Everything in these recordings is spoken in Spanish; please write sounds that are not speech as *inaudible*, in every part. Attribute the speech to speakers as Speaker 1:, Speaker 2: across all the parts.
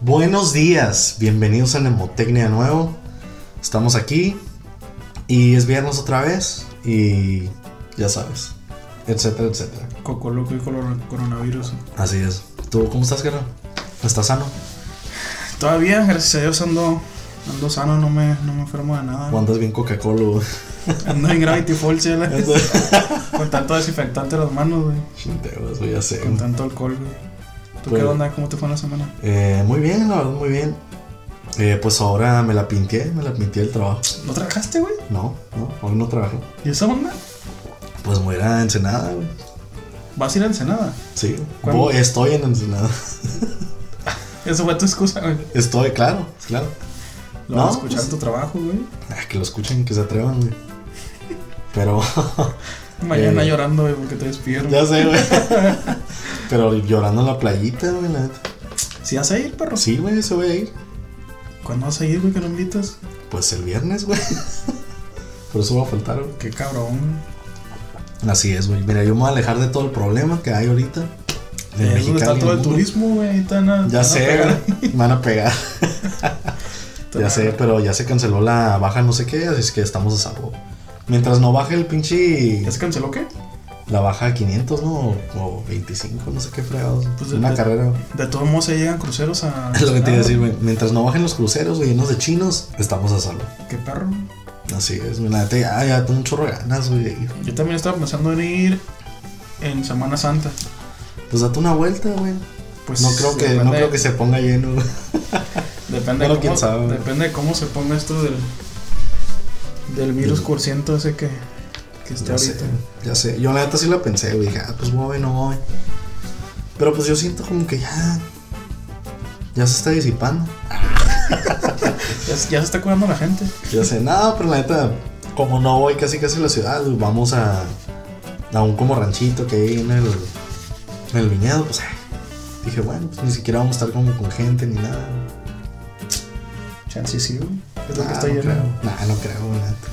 Speaker 1: Buenos días, bienvenidos a Nemotecnia de nuevo. Estamos aquí y es viernes otra vez y ya sabes, etcétera, etcétera.
Speaker 2: Coco loco y coronavirus.
Speaker 1: Así es. ¿Tú cómo estás, Carlos? ¿Estás sano?
Speaker 2: Todavía, gracias a Dios, ando, ando sano, no me, no me enfermo de nada.
Speaker 1: ¿O andas bien Coca-Cola?
Speaker 2: Ando en Gravity Falls, la- *laughs* *laughs* con tanto desinfectante en las manos, güey.
Speaker 1: Chinteos, güey, ya sé.
Speaker 2: Con tanto alcohol, güey. ¿Tú
Speaker 1: Pues-
Speaker 2: qué onda? ¿Cómo te fue en la semana?
Speaker 1: Eh, muy bien, la verdad, muy bien. Eh, pues ahora me la pinté, me la pinté el trabajo.
Speaker 2: ¿No trabajaste, güey?
Speaker 1: No, no, hoy no trabajé.
Speaker 2: ¿Y esa onda?
Speaker 1: Pues voy a ir a Ensenada, güey.
Speaker 2: ¿Vas a ir a Ensenada?
Speaker 1: Sí, estoy en Ensenada. *laughs*
Speaker 2: Esa fue tu excusa, güey.
Speaker 1: Estoy, claro, claro.
Speaker 2: Lo
Speaker 1: No,
Speaker 2: vas a escuchar
Speaker 1: pues-
Speaker 2: tu trabajo, güey.
Speaker 1: Ah, que lo escuchen, que se atrevan, güey. Pero, *laughs*
Speaker 2: Mañana
Speaker 1: Eh,
Speaker 2: llorando, güey, porque te despidieron.
Speaker 1: ya sé, güey. *laughs* Pero llorando en la playita, güey, la neta.
Speaker 2: ¿Sí vas a ir, perro?
Speaker 1: Sí, güey, se voy a ir.
Speaker 2: ¿Cuándo vas a ir, güey, que lo invitas?
Speaker 1: Pues el viernes, güey. *laughs* Por eso va a faltar, güey.
Speaker 2: Qué cabrón.
Speaker 1: Así es, güey. Mira, yo me voy a alejar de todo el problema que hay ahorita.
Speaker 2: Es donde está
Speaker 1: Mexicali,
Speaker 2: todo el turismo, güey.
Speaker 1: Ya sé, güey. Me van a pegar. *laughs* Ya sé, pero ya se canceló la baja no sé qué, así es que estamos a salvo. Mientras no baje el pinche...
Speaker 2: ¿Ya se canceló qué?
Speaker 1: La baja a 500, ¿no? O, o 25, no sé qué fregados.
Speaker 2: Pues
Speaker 1: Una
Speaker 2: de-
Speaker 1: carrera.
Speaker 2: De todos modos se llegan cruceros a. *laughs*
Speaker 1: Es lo que te iba a
Speaker 2: Ah,
Speaker 1: decir, güey. Mientras no bajen los cruceros, güey, llenos de chinos, estamos a salvo.
Speaker 2: Qué perro.
Speaker 1: Así es, güey. La neta, ya, tengo un chorro de ganas, güey.
Speaker 2: Yo también estaba pensando en ir en Semana Santa.
Speaker 1: Pues date una vuelta, güey.
Speaker 2: Pues
Speaker 1: No creo que, no creo que se ponga lleno, güey. *laughs*
Speaker 2: Depende,
Speaker 1: Bueno,
Speaker 2: de cómo,
Speaker 1: sabe.
Speaker 2: depende de cómo se ponga esto del. Del virus
Speaker 1: Del-
Speaker 2: cursiento ese que, que está
Speaker 1: Ya sé, ya sé. Yo la neta sí la pensé, güey. Dije, ah, pues voy, no voy. Pero pues yo siento como que ya. Ya se está disipando. *laughs*
Speaker 2: Ya, se- ya se está curando la gente.
Speaker 1: Ya sé, no, pero la neta, como no voy casi casi a la ciudad, vamos a. A un como ranchito que hay en el. En el viñedo, pues. ay, Dije, bueno, pues ni siquiera vamos a estar como con gente ni nada.
Speaker 2: Chance sí, güey. Es lo que
Speaker 1: Nah,
Speaker 2: está
Speaker 1: no creo. Nah, no creo, neta.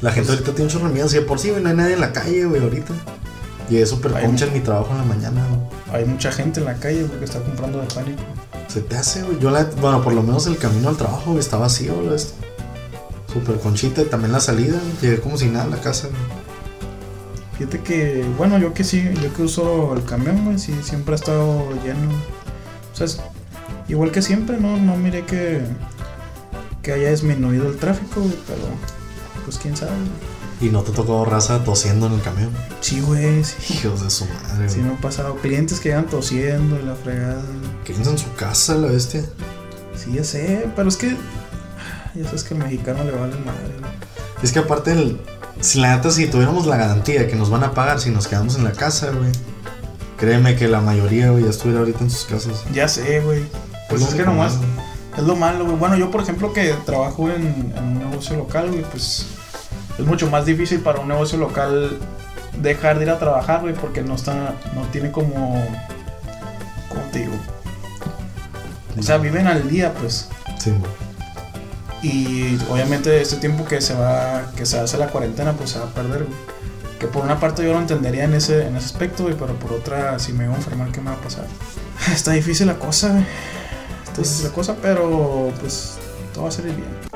Speaker 1: La gente ahorita tiene un chorro de miedo. Si de por sí, güey, no hay nadie en la calle, güey, ahorita. Y es súper concha en mi trabajo en la mañana, güey.
Speaker 2: Hay mucha gente en la calle güey, que está comprando de pánico.
Speaker 1: Se te hace, güey. Yo la, bueno, por lo menos el camino al trabajo, güey, está vacío, güey. esto. Súper conchita y también la salida. güey, Llegué como si nada a la casa, güey.
Speaker 2: Fíjate que, bueno, yo que sí, yo que uso el camión, güey, sí, siempre ha estado lleno. O sea, es igual que siempre, ¿no? No miré que, que haya disminuido el tráfico, güey, pero pues quién sabe. güey.
Speaker 1: Y no te tocó raza tosiendo en el camión.
Speaker 2: Sí, güey, sí.
Speaker 1: Hijos de su madre,
Speaker 2: Sí me ha pasado. Clientes que llegan tosiendo y la fregada.
Speaker 1: Quédense en su casa, la bestia.
Speaker 2: Sí, ya sé, pero es que ya sabes que al mexicano le vale madre. güey.
Speaker 1: Es que aparte, el, si la neta, si tuviéramos la garantía de que nos van a pagar si nos quedamos en la casa, güey. Créeme que la mayoría, güey, ya estuviera ahorita en sus casas.
Speaker 2: Ya sé, güey. Pues es que nomás,
Speaker 1: malo.
Speaker 2: Es lo malo, güey. Bueno, yo, por ejemplo, que trabajo en, en un negocio local, güey, pues es mucho más difícil para un negocio local dejar de ir a trabajar, güey, porque no está, no tiene como, ¿cómo te digo? O sea, viven al día, pues.
Speaker 1: Sí.
Speaker 2: Y obviamente este tiempo que se va, que se hace la cuarentena, pues se va a perder, güey. Que por una parte yo lo entendería en ese, en ese aspecto, güey, pero por otra, si me voy a enfermar, ¿qué me va a pasar? *laughs* Está difícil la cosa, güey. Está difícil la cosa, pero pues todo va a salir bien.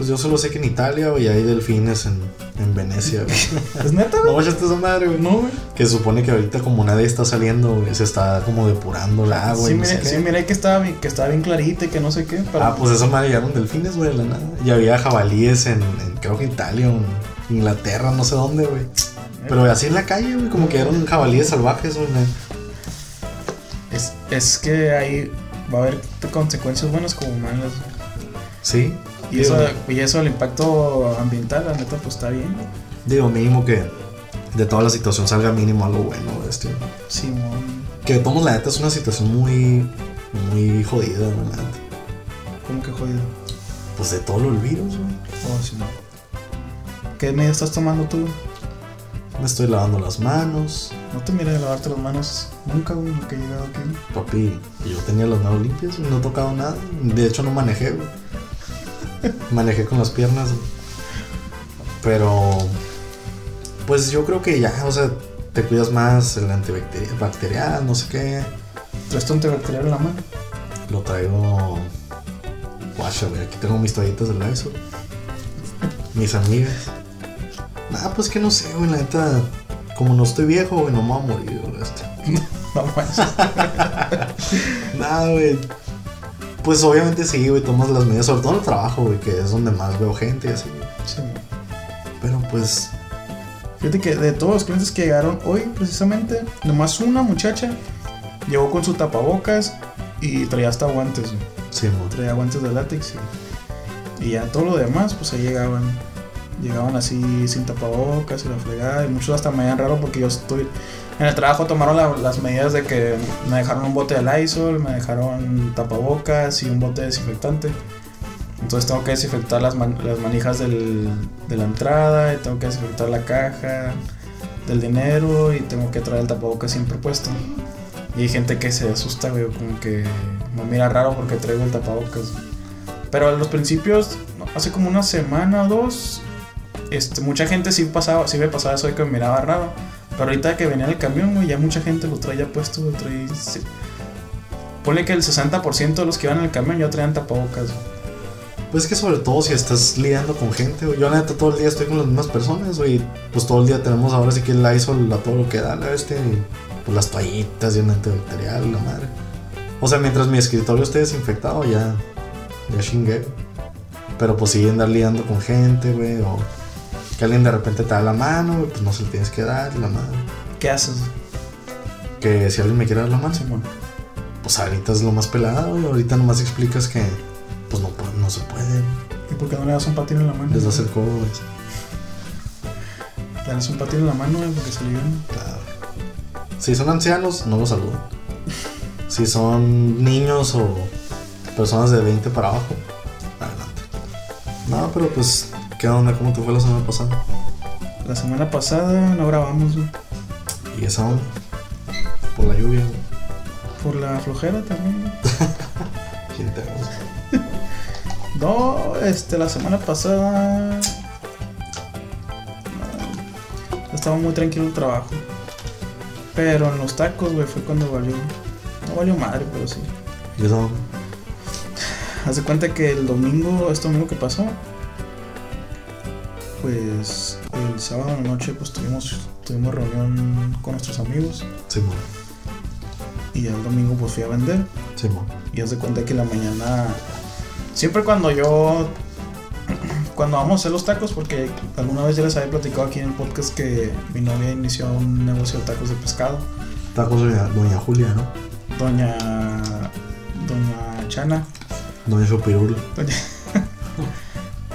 Speaker 1: Pues yo solo sé que en Italia, güey, hay delfines en, en Venecia, güey. *laughs*
Speaker 2: ¿Es neta,
Speaker 1: No
Speaker 2: güey?
Speaker 1: vayas a esa madre, güey.
Speaker 2: No, güey.
Speaker 1: Que se supone que ahorita como nadie está saliendo, güey, se está como depurando el agua
Speaker 2: sí,
Speaker 1: y no sé
Speaker 2: miré,
Speaker 1: qué.
Speaker 2: sí, miré que estaba, bien- que estaba bien clarita y que no sé qué, pero...
Speaker 1: Ah, pues esa madre llegaron delfines, güey, de la nada. Y había jabalíes en, en, creo que Italia, o en Inglaterra, no sé dónde, güey. Pero así en la calle, güey, como que eran jabalíes salvajes, güey. la-
Speaker 2: Es, es que ahí va a haber consecuencias buenas como malas. güey.
Speaker 1: Sí.
Speaker 2: Y
Speaker 1: digo,
Speaker 2: eso, y eso, el impacto ambiental, la neta, pues está bien.
Speaker 1: digo, mínimo que de toda la situación salga mínimo algo bueno, este.
Speaker 2: Simón,
Speaker 1: Que de todos la neta es una situación muy, muy jodida, la neta.
Speaker 2: ¿cómo que jodido?
Speaker 1: Pues de todo el virus, güey.
Speaker 2: Oh, Simón. ¿Qué medidas estás tomando tú?
Speaker 1: Me estoy lavando las manos.
Speaker 2: No te mires de lavarte las manos nunca, güey, lo que he llegado aquí.
Speaker 1: Papi, yo tenía las manos limpias, no he tocado nada. De hecho, no manejé, güey. Manejé con las piernas. Pero, pues yo creo que ya, o sea, te cuidas más el antibacterial, bacterial, no sé qué.
Speaker 2: ¿Traes tu antibacterial en la mano?
Speaker 1: Lo traigo. Guacha, güey. Aquí tengo mis toallitas del Lysol. Mis amigas. Nah, pues que no sé, güey. La neta, como no estoy viejo, güey, no me voy a morir, güey. Este. *laughs*
Speaker 2: No manches. *laughs*
Speaker 1: Nada, güey. Pues obviamente sí, güey, tomas las medidas, sobre todo en el trabajo, güey, que es donde más veo gente y así.
Speaker 2: Sí.
Speaker 1: Pero pues,
Speaker 2: Fíjate que de todos los clientes que llegaron hoy, precisamente, nomás una muchacha llegó con su tapabocas y traía hasta guantes, güey.
Speaker 1: sí.
Speaker 2: Traía guantes de látex y, y ya todo lo demás, pues ahí llegaban. Llegaban así sin tapabocas y la fregada. Y muchos hasta me veían raro porque yo estoy. En el trabajo tomaron la- las medidas de que me dejaron un bote de Lysol, me dejaron tapabocas y un bote de desinfectante. Entonces tengo que desinfectar las, man- las manijas del- de la entrada, tengo que desinfectar la caja del dinero y tengo que traer el tapabocas siempre puesto. Y hay gente que se asusta, güey, como que me mira raro porque traigo el tapabocas. Pero a los principios, hace como una semana o dos, este, mucha gente sí pasaba, sí me pasaba eso de que me miraba raro. Pero ahorita que venía en el camión, güey, ya mucha gente lo traía puesto, lo traía... que el 60% de los que iban en el camión ya traían tapabocas. güey.
Speaker 1: Pues que sobre todo si estás lidiando con gente, güey. Yo la neta todo el día estoy con las mismas personas, güey. Pues todo el día tenemos ahora sí que el Lysol a todo lo que da, la este. pues las toallitas y un antibacterial, la madre. O sea, mientras mi escritorio esté desinfectado, ya. Ya chingué. Pero pues sí andar lidiando con gente, güey. O que alguien de repente te da la mano, pues no se le tienes que dar, la madre.
Speaker 2: ¿Qué haces?
Speaker 1: Que si alguien me quiere dar la mano, pues ahorita es lo más pelado, güey. Ahorita nomás explicas que. Pues no, no se puede.
Speaker 2: ¿Y por qué no le das un patín en la mano?
Speaker 1: Les das el codo, güey.
Speaker 2: Le das un patín en la mano, güey, porque se le viene.
Speaker 1: Claro. Si son ancianos, no los saludan. Si son niños o personas de 20 para abajo, adelante. No, pero pues, ¿qué onda? ¿Cómo te fue la semana pasada?
Speaker 2: La semana pasada no grabamos, güey.
Speaker 1: Y esa onda, por la lluvia, güey.
Speaker 2: Por la flojera también. güey. *laughs*
Speaker 1: ¿Quién te gusta? *laughs*
Speaker 2: No, este, la semana pasada. no, Estaba muy tranquilo el trabajo. Pero en los tacos, güey, fue cuando valió. No valió madre, pero sí.
Speaker 1: ¿Y esa onda?
Speaker 2: Haz de cuenta que el domingo, este domingo que pasó, pues el sábado en la noche, pues tuvimos, tuvimos reunión con nuestros amigos.
Speaker 1: Simón,
Speaker 2: Y el domingo, pues fui a vender.
Speaker 1: Simón.
Speaker 2: Y haz de cuenta que la mañana. Siempre cuando yo. *clears throat* Cuando vamos a hacer los tacos, porque alguna vez ya les había platicado aquí en el podcast que mi novia inició un negocio de tacos de pescado.
Speaker 1: Tacos de doña, doña Julia, ¿no?
Speaker 2: Doña. Doña Chana.
Speaker 1: Doña Chopirulo. *laughs*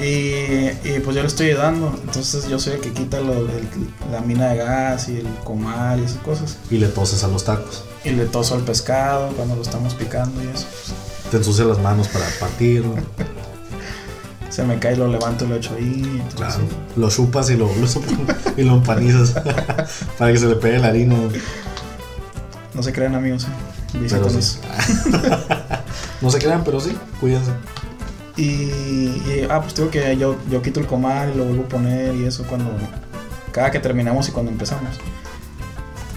Speaker 2: Y, y pues yo le estoy ayudando. Entonces yo soy el que quita lo- el- la mina de gas y el comal y esas cosas.
Speaker 1: Y le toses a los tacos.
Speaker 2: Y le toso al pescado cuando lo estamos picando y eso.
Speaker 1: Te ensucia las manos para partirlo. *laughs*
Speaker 2: Se me cae y lo levanto y lo echo ahí. entonces-
Speaker 1: Claro. Lo chupas y lo, lo y lo empanizas. *laughs* para que se le pegue la harina.
Speaker 2: No se crean amigos. ¿eh?
Speaker 1: Pero sí. *laughs* no se crean, pero sí, cuídense.
Speaker 2: Y, y, ah, pues digo que yo, yo quito el comal y lo vuelvo a poner y eso cuando cada que terminamos y cuando empezamos.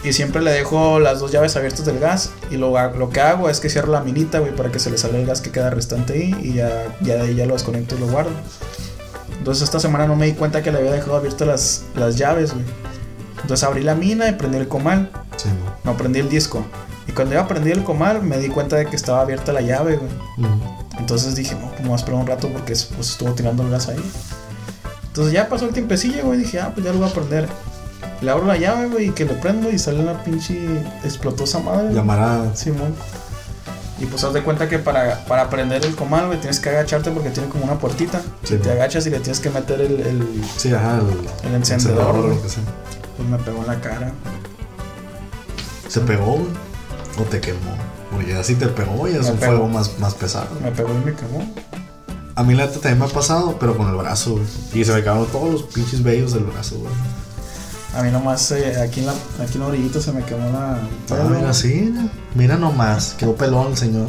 Speaker 2: Y siempre le dejo las dos llaves abiertas del gas y lo, lo que hago es que cierro la minita, güey, para que se le salga el gas que queda restante ahí y ya, ya de ahí ya lo desconecto y lo guardo. Entonces esta semana no me di cuenta que le había dejado abiertas las, las llaves, güey. Entonces abrí la mina y prendí el comal.
Speaker 1: Sí, no.
Speaker 2: No, prendí el disco. Y cuando iba a prender el comal me di cuenta de que estaba abierta la llave, güey.
Speaker 1: Mm.
Speaker 2: Entonces dije, no, pues me voy a esperar un rato porque pues, estuvo tirando el gas ahí. Entonces ya pasó el tiempecillo, güey. Dije, ah, pues ya lo voy a prender. Le abro la llave, güey, y que le prendo y sale una pinche. Explotó esa madre.
Speaker 1: Llamará.
Speaker 2: Simón. Y pues haz de cuenta que para, para prender el comal, güey, tienes que agacharte porque tiene como una puertita.
Speaker 1: Sí,
Speaker 2: te agachas y le tienes que meter el. el-
Speaker 1: Sí, ajá. El,
Speaker 2: El encendedor,
Speaker 1: lo que sea.
Speaker 2: pues me pegó en la cara.
Speaker 1: ¿Se pegó, güey? ¿O te quemó? Porque así te pegó y es un
Speaker 2: pegó.
Speaker 1: fuego más, más pesado.
Speaker 2: Me pegó y me quemó.
Speaker 1: A mí la neta también me ha pasado, pero con el brazo, güey. Y se me quedaron todos los pinches vellos del brazo, güey.
Speaker 2: A mí nomás eh, aquí, en la, aquí en la orillita se me quemó la.
Speaker 1: Ah, mira, sí, mira. Nomás. Quedó pelón el señor.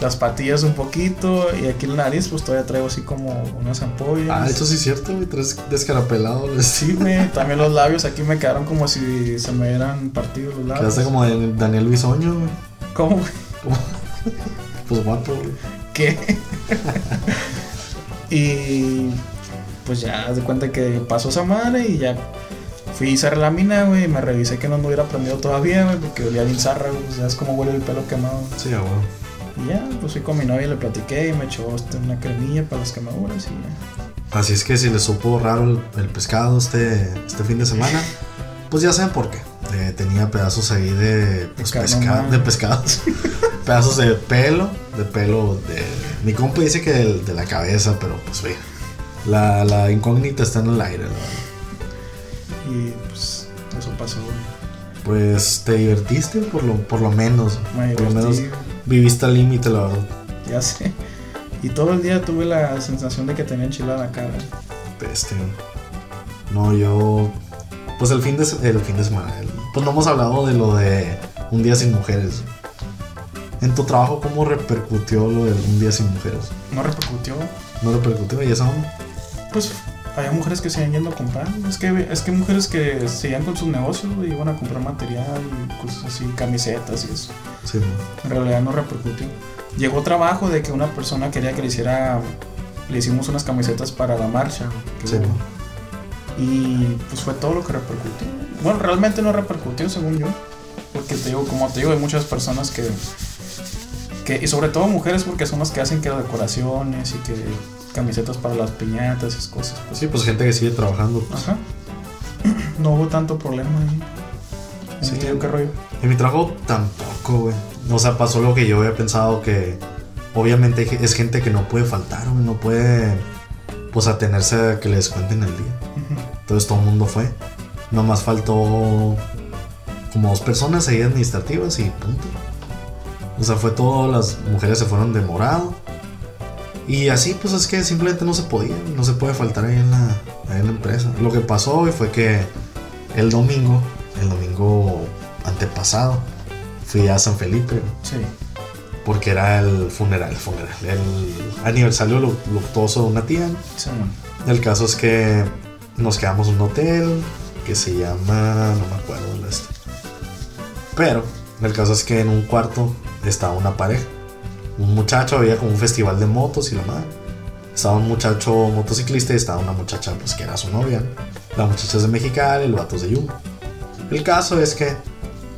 Speaker 2: las patillas un poquito y aquí en la nariz pues todavía traigo así como unas ampollas.
Speaker 1: Ah, eso sí es cierto, güey. Tres descarapelado. les- *laughs*
Speaker 2: Sí, güey, también los labios aquí me quedaron como si se me hubieran partido los labios.
Speaker 1: Quedaste como Daniel Daniel Bisoño, güey.
Speaker 2: ¿Cómo?
Speaker 1: Pues guapo, güey.
Speaker 2: ¿Qué? y pues ya de cuenta que pasó esa madre y ya fui a cerrar la mina, güey, y me revisé que no me hubiera prendido todavía, güey, porque olía bien zarra, güey, pues ya es como huele el pelo quemado.
Speaker 1: Sí, güey.
Speaker 2: Y ya, pues fui con mi novia, le platiqué y me echó este, una cremilla para las quemaduras y ya.
Speaker 1: Así es que si les supo raro el, el pescado este, este fin de semana, *laughs* pues ya saben por qué. Eh, tenía pedazos ahí de pues, pesca- de pescados. *laughs* pedazos de pelo, de pelo de... Mi compa dice que de, la cabeza, pero pues ve. La, la incógnita está en el aire, la verdad.
Speaker 2: Y pues eso pasó.
Speaker 1: Pues te divertiste por lo, por lo menos.
Speaker 2: Me
Speaker 1: por lo menos viviste al límite, la verdad.
Speaker 2: ya sé. Y todo el día tuve la sensación de que tenía enchilada la cara.
Speaker 1: Peste. güey. No, yo. Pues el fin de, se- el fin de semana. el- pues no hemos hablado de lo de un día sin mujeres. En tu trabajo, ¿cómo repercutió lo de un día sin mujeres?
Speaker 2: No repercutió.
Speaker 1: ¿No repercutió? ¿Y esa onda?
Speaker 2: Pues había mujeres que se iban yendo a comprar. Es que, es que mujeres que seguían con sus negocios y iban a comprar material y cosas así, camisetas y eso.
Speaker 1: Sí, no.
Speaker 2: En realidad no repercutió. Llegó trabajo de que una persona quería que le hiciera. Le hicimos unas camisetas para la marcha. que
Speaker 1: Sí,
Speaker 2: hubo.
Speaker 1: no.
Speaker 2: Y pues fue todo lo que repercutió. Bueno, realmente no repercutió según yo. Porque te digo, como te digo, hay muchas personas que, que. Y sobre todo mujeres porque son las que hacen que decoraciones y que camisetas para las piñatas y esas cosas. Pues
Speaker 1: Sí, pues gente que sigue trabajando. pues.
Speaker 2: Ajá. *clears throat* No hubo tanto problema ahí.
Speaker 1: Sí.
Speaker 2: Sí. ¿Qué rollo?
Speaker 1: En mi trabajo tampoco, güey. O sea, pasó lo que yo había pensado que obviamente es gente que no puede faltar, güey. No puede, pues, atenerse a que les cuenten el día. Entonces todo el mundo fue. Nomás faltó como dos personas ahí administrativas y punto. O sea, fue todo, las mujeres se fueron de morado. Y así, pues es que simplemente no se podía, no se puede faltar ahí en la, ahí en la empresa. Lo que pasó hoy fue que el domingo, el domingo antepasado, fui a San Felipe,
Speaker 2: Sí.
Speaker 1: Porque era el funeral, el funeral, el aniversario lu- luctuoso de una tía.
Speaker 2: Sí.
Speaker 1: El caso es que nos quedamos en un hotel que se llama. No me acuerdo el este. Pero el caso es que en un cuarto estaba una pareja. Un muchacho, había como un festival de motos y la madre. Estaba un muchacho motociclista y estaba una muchacha, pues que era su novia. ¿no? La muchacha es de Mexicali, el vato es de Yuma. El caso es que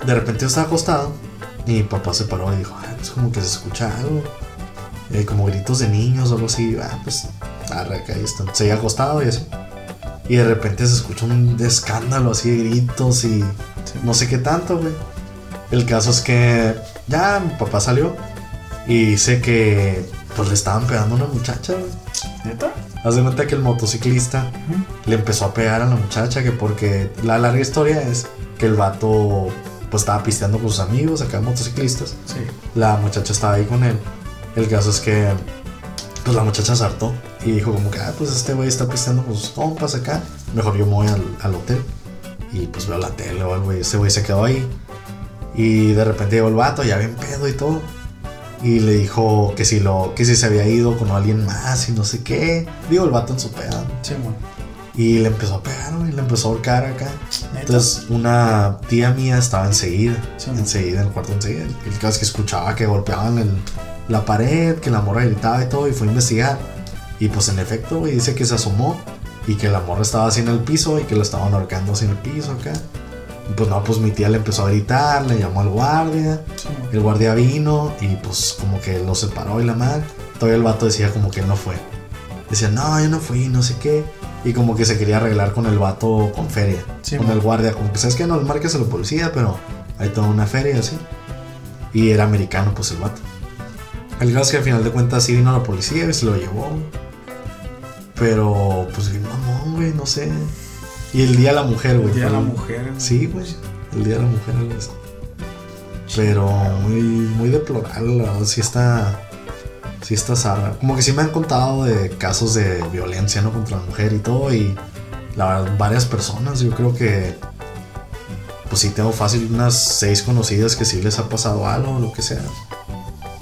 Speaker 1: de repente yo estaba acostado y mi papá se paró y dijo: "Ay, pues como que se escucha algo. Eh, como gritos de niños o algo así. Ah, pues arre, acá ahí está. Seguía acostado y así. Y de repente se escucha un escándalo así de gritos y
Speaker 2: Sí.
Speaker 1: no sé qué tanto, güey. El caso es que ya mi papá salió y dice que pues le estaban pegando a una muchacha, güey.
Speaker 2: ¿Neta?
Speaker 1: Haz de cuenta que el motociclista
Speaker 2: Ujú.
Speaker 1: le empezó a pegar a la muchacha que porque la larga historia es que el vato pues estaba pisteando con sus amigos acá motociclistas
Speaker 2: Sí.
Speaker 1: la muchacha estaba ahí con él. El caso es que pues la muchacha se hartó y dijo como que, ah, pues este güey está pisteando con sus compas acá. Mejor yo me voy al, al hotel y pues veo la tele o algo y ese güey se quedó ahí. Y de repente llegó el vato, ya bien pedo y todo. Y le dijo que si, lo, que si se había ido con alguien más y no sé qué. Digo, el vato en su pedo.
Speaker 2: Sí, man.
Speaker 1: Y le empezó a pegar, güey, le empezó a ahorcar acá. Entonces una tía mía estaba enseguida,
Speaker 2: Sí,
Speaker 1: enseguida, en el cuarto enseguida. El caso es que escuchaba que golpeaban el- la pared, que la morra gritaba y todo, y fue a investigar. Y pues en efecto, güey, dice que se asomó y que la morra estaba así en el piso y que la estaban ahorcando así en el piso acá. Y pues no, pues mi tía le empezó a gritar, le llamó al guardia.
Speaker 2: Sí.
Speaker 1: El guardia vino y pues como que lo separó y la madre. Todavía el vato decía como que él no fue. Decía, no, yo no fui, no sé qué. Y como que se quería arreglar con el vato con feria.
Speaker 2: Sí,
Speaker 1: con
Speaker 2: man.
Speaker 1: el guardia. Como que sabes que no, marques a la policía, pero hay toda una feria así. Y era americano pues el vato. El caso es que al final de cuentas sí vino la policía y se lo llevó. Pero pues mamón, güey, no sé. Y el día de la mujer, güey.
Speaker 2: El día de la mujer.
Speaker 1: Sí, güey. El día de la mujer, algo así. Pero muy, muy deplorable, la verdad, sí está. Sí está zarra. Como que sí me han contado de casos de violencia, ¿no? Contra la mujer y todo. Y la verdad, varias personas. Yo creo que. Pues sí, tengo fácil unas seis conocidas que sí les ha pasado algo o lo que sea.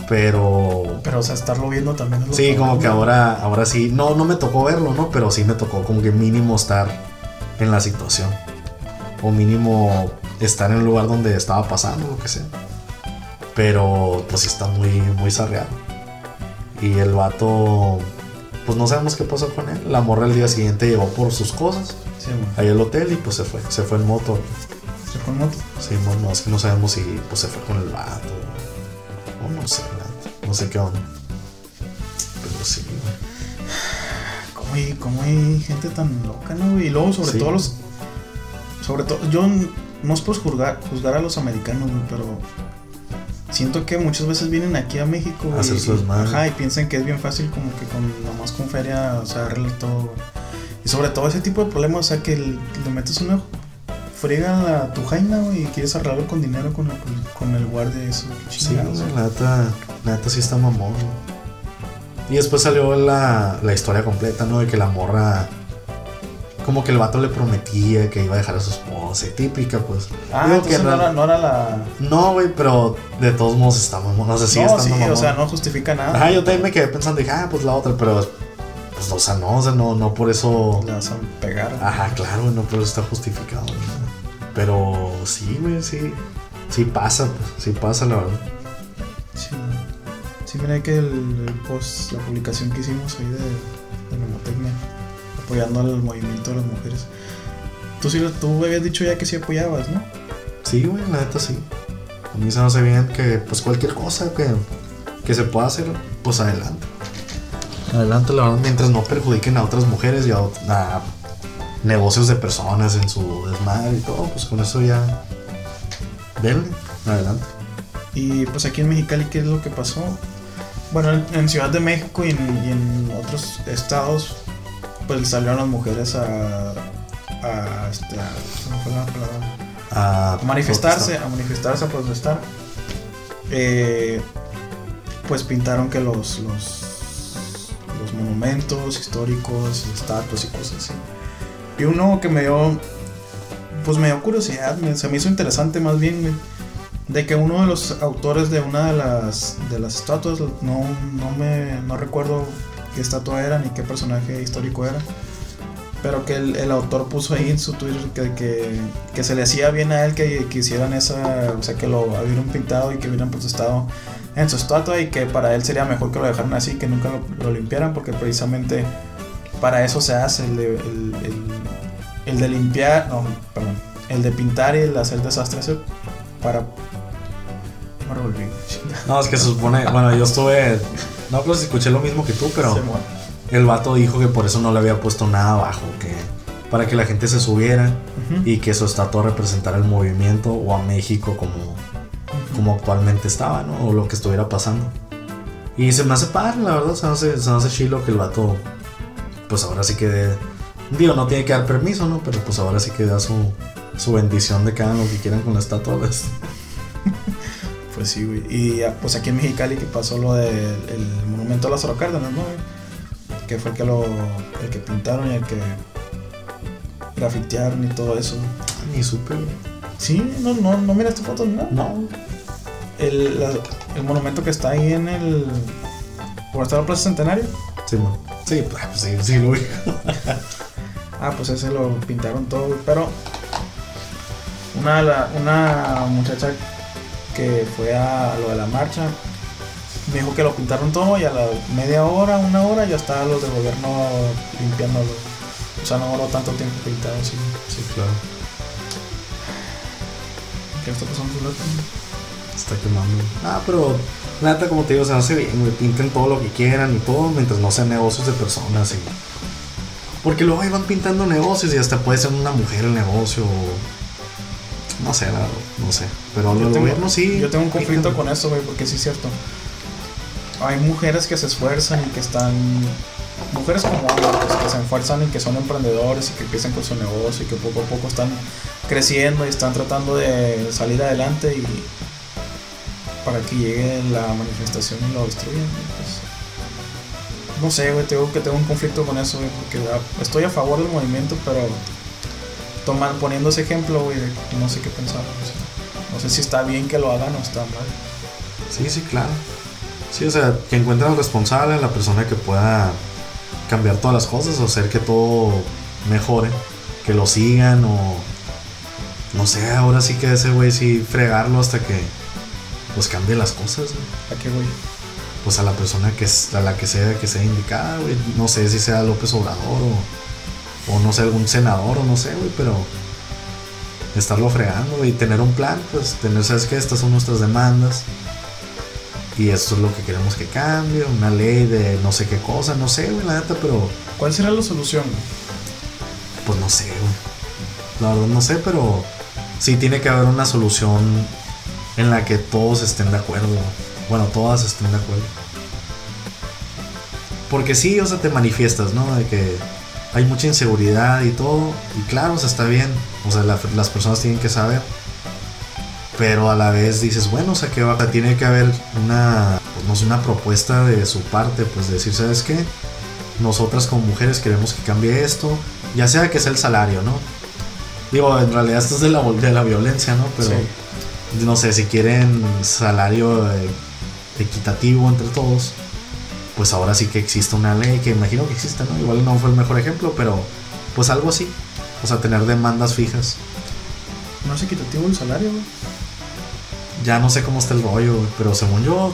Speaker 1: Pero.
Speaker 2: Pero, o sea, estarlo viendo también es lo
Speaker 1: Sí, como que ahora, ahora sí. No, no me tocó verlo, ¿no? Pero sí me tocó como que mínimo estar en la situación. O mínimo estar en el lugar donde estaba pasando, lo que sea. Pero pues sí está muy, muy sarreado. Y el vato, pues no sabemos qué pasó con él. La morra el día siguiente llegó por sus cosas
Speaker 2: Sí,
Speaker 1: ahí al hotel y pues se fue. Se fue en moto.
Speaker 2: Se fue en moto.
Speaker 1: Sí, no, es que no sabemos si pues se fue con el vato. O no sé, no sé qué onda. Pero sí, güey.
Speaker 2: ¿Cómo hay, cómo hay gente tan loca, no? Y luego, sobre
Speaker 1: Sí.
Speaker 2: todo los. Sobre todo, yo no es por juzgar, juzgar a los americanos, güey, pero. Siento que muchas veces vienen aquí a México
Speaker 1: A hacer
Speaker 2: y,
Speaker 1: su desmadre.
Speaker 2: ajá, y piensan que es bien fácil como que con nomás con feria, o sea, arreglar todo. Y sobre todo ese tipo de problemas, o sea, que le metes una friega a tu jaina, y quieres arreglarlo con dinero con el, con el guardia eso.
Speaker 1: Sí, la neta, la neta sí está mamón. Y después salió la, la historia completa, ¿no? De que la morra. Como que el vato le prometía que iba a dejar a su esposa. Y Típica, pues.
Speaker 2: Ah,
Speaker 1: Digo que
Speaker 2: no era, no era la.
Speaker 1: No, güey, pero de todos modos está mamón. No sé si
Speaker 2: no,
Speaker 1: está
Speaker 2: sí, o sea, no justifica nada.
Speaker 1: Ajá, yo también me quedé pensando, dije, ah, pues la otra, pero. Pues, o sea, no, o sea, no, no por eso.
Speaker 2: Le vas a pegar.
Speaker 1: Ajá, claro, no por eso está justificado. güey. Pero sí, güey, sí. Sí pasa, pues, sí pasa, la verdad.
Speaker 2: Sí, sí mira que el, el post, la publicación que hicimos ahí de, de Nemotecnia, apoyando al movimiento de las mujeres. Tú sí, lo- tú habías dicho ya que sí apoyabas, ¿no?
Speaker 1: Sí, güey, la neta sí. A mí se me hace bien que, pues, cualquier cosa que, que se pueda hacer, pues, adelante. Adelante, la verdad, mientras no perjudiquen a otras mujeres y a, a negocios de personas en su desmadre y todo, pues con eso ya. Denle, adelante.
Speaker 2: Y pues aquí en Mexicali, ¿qué es lo que pasó? Bueno, en, en Ciudad de México y en, y en otros estados, pues salieron las mujeres a. a, este, manifestarse, a manifestarse, a protestar. Eh, pues pintaron que los, los, los monumentos históricos, estatuas y cosas así. Y uno que me dio, pues me dio curiosidad, me- se me hizo interesante más bien, de que uno de los autores de una de las, de las estatuas, no, no, me, no recuerdo qué estatua era ni qué personaje histórico era, pero que el, el autor puso ahí en su Twitter que, que, que se le hacía bien a él que, que hicieran esa, o sea, que lo hubieran pintado y que hubieran protestado en su estatua y que para él sería mejor que lo dejaran así, que nunca lo, lo limpiaran, porque precisamente para eso se hace el de, el, el- el de limpiar, no, perdón, el de pintar y el de hacer desastres para... Me revolví.
Speaker 1: No, es que se supone, bueno, yo estuve, no si escuché lo mismo que tú, pero
Speaker 2: Se muere.
Speaker 1: El vato dijo que por eso no le había puesto nada abajo, que para que la gente se subiera
Speaker 2: Ujú.
Speaker 1: y que su estatua representara el movimiento o a México como, como actualmente estaba, ¿no? O lo que estuviera pasando. Y se me hace padre, la verdad, se me hace, se me hace chilo que el vato, pues ahora sí que, dé- digo, no tiene que dar permiso, ¿no? Pero pues ahora sí que da su, su bendición de que hagan lo que quieran con la estatua. ¿ves? *laughs*
Speaker 2: Pues sí, güey. Y ah, pues aquí en Mexicali que pasó lo del el monumento a Lázaro Cárdenas, ¿no? güey? Que fue el que lo el que pintaron y el que grafitearon y todo eso.
Speaker 1: Ni supe.
Speaker 2: Sí, no, no, no miraste fotos nada.
Speaker 1: No,
Speaker 2: El, la- el monumento que está ahí en el. ¿Por estar la Plaza Centenario?
Speaker 1: sí, no. Sí, pues sí, sí, lo vi. *laughs*
Speaker 2: Ah, pues ese lo pintaron todo, pero una, una muchacha que fue a lo de la marcha me dijo que lo pintaron todo y a la media hora, una hora ya estaban los del gobierno limpiándolo. O sea, no duró tanto tiempo pintado así.
Speaker 1: Sí, claro.
Speaker 2: ¿Qué está pasando su lado?
Speaker 1: Está quemando. Ah, pero neta, como te digo, se hace bien, güey. Pinten todo lo que quieran y todo, mientras no sean negocios de personas. Y... Porque luego ahí van pintando negocios y hasta puede ser una mujer el negocio. o- No sé, verdad, no sé. Pero
Speaker 2: Yo
Speaker 1: los
Speaker 2: tengo-
Speaker 1: gobiernos sí.
Speaker 2: Yo tengo un conflicto
Speaker 1: pintan.
Speaker 2: con eso, güey, porque sí es cierto. Hay mujeres que se esfuerzan y que están. Mujeres como hombres pues, que se esfuerzan y que son emprendedores y que empiezan con su negocio y que poco a poco están creciendo y están tratando de salir adelante y para que llegue la manifestación y lo destruyan. pues. No sé, güey, tengo que tengo un conflicto con eso, güey, porque estoy a favor del movimiento, pero tomar, poniendo ese ejemplo, güey, no sé qué pensar. no sé si está bien que lo hagan o está mal.
Speaker 1: Sí, sí, claro. Sí, o sea, que encuentren al responsable, la persona que pueda cambiar todas las cosas o hacer que todo mejore, que lo sigan o no sé, ahora sí que ese güey sí fregarlo hasta que pues cambie las cosas. güey.
Speaker 2: ¿A qué voy?
Speaker 1: pues a la persona que es, a la que sea que sea indicada, güey. No sé si sea López Obrador o, o no sé, algún senador o no sé, güey, pero estarlo fregando y tener un plan, pues tener, sabes que estas son nuestras demandas y esto es lo que queremos que cambie, una ley de no sé qué cosa, no sé, güey, la neta, pero
Speaker 2: ¿Cuál será la solución?
Speaker 1: pues no sé, güey. La verdad no sé, pero sí tiene que haber una solución en la que todos estén de acuerdo. Bueno, todas estén de acuerdo. Porque sí, o sea, te manifiestas, ¿no? De que hay mucha inseguridad y todo. Y claro, o sea, está bien. O sea, la- las personas tienen que saber. Pero a la vez dices, bueno, o sea, que va, tiene que haber una, pues, no sé, una propuesta de su parte, pues decir, ¿sabes qué? Nosotras como mujeres queremos que cambie esto, ya sea que sea el salario, ¿no? Digo, en realidad esto es de la, de la violencia, ¿no? Pero
Speaker 2: Sí.
Speaker 1: no sé, si quieren salario eh, equitativo entre todos, pues ahora sí que existe una ley que imagino que existe, ¿no? Igual no fue el mejor ejemplo, pero pues algo así. O sea, tener demandas fijas.
Speaker 2: No es equitativo el salario.
Speaker 1: Ya no sé cómo está el rollo, güey, pero según yo,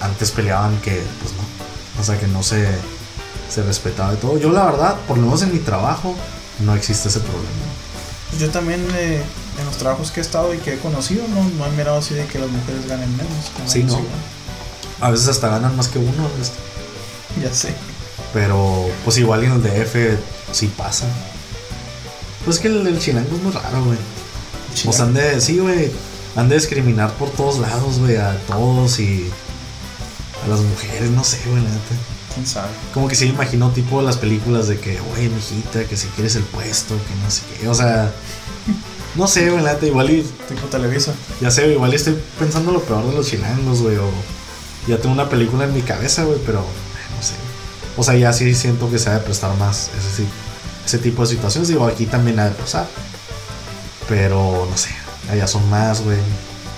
Speaker 1: antes peleaban que, pues no. O sea, que no se, se respetaba de todo. Yo, la verdad, por lo menos en mi trabajo, no existe ese problema.
Speaker 2: Yo también eh, en los trabajos que he estado y que he conocido, no, no he mirado así de que las mujeres ganen menos.
Speaker 1: Sí, no. A veces hasta ganan más que uno, este, *laughs*
Speaker 2: Ya sé.
Speaker 1: pero pues igual en el DF sí pasa. Pues que el, el chilango es muy raro, güey. O sea, de, sí, güey, han de discriminar por todos lados, güey, a todos y a las mujeres, no sé, güey, la neta.
Speaker 2: ¿Quién sabe?
Speaker 1: Como que sí me imagino tipo las películas de que, güey, mijita, que si quieres el puesto, que no sé qué. O sea, no sé, güey, la neta, igual y,
Speaker 2: Tipo Televisa.
Speaker 1: ya sé, igual y estoy pensando lo peor de los chilangos, güey, o ya tengo una película en mi cabeza, güey, pero no sé. O sea, ya sí siento que se ha de prestar más ese, ese tipo de situaciones. Digo, aquí también ha de pasar. Pero no sé, allá son más, güey,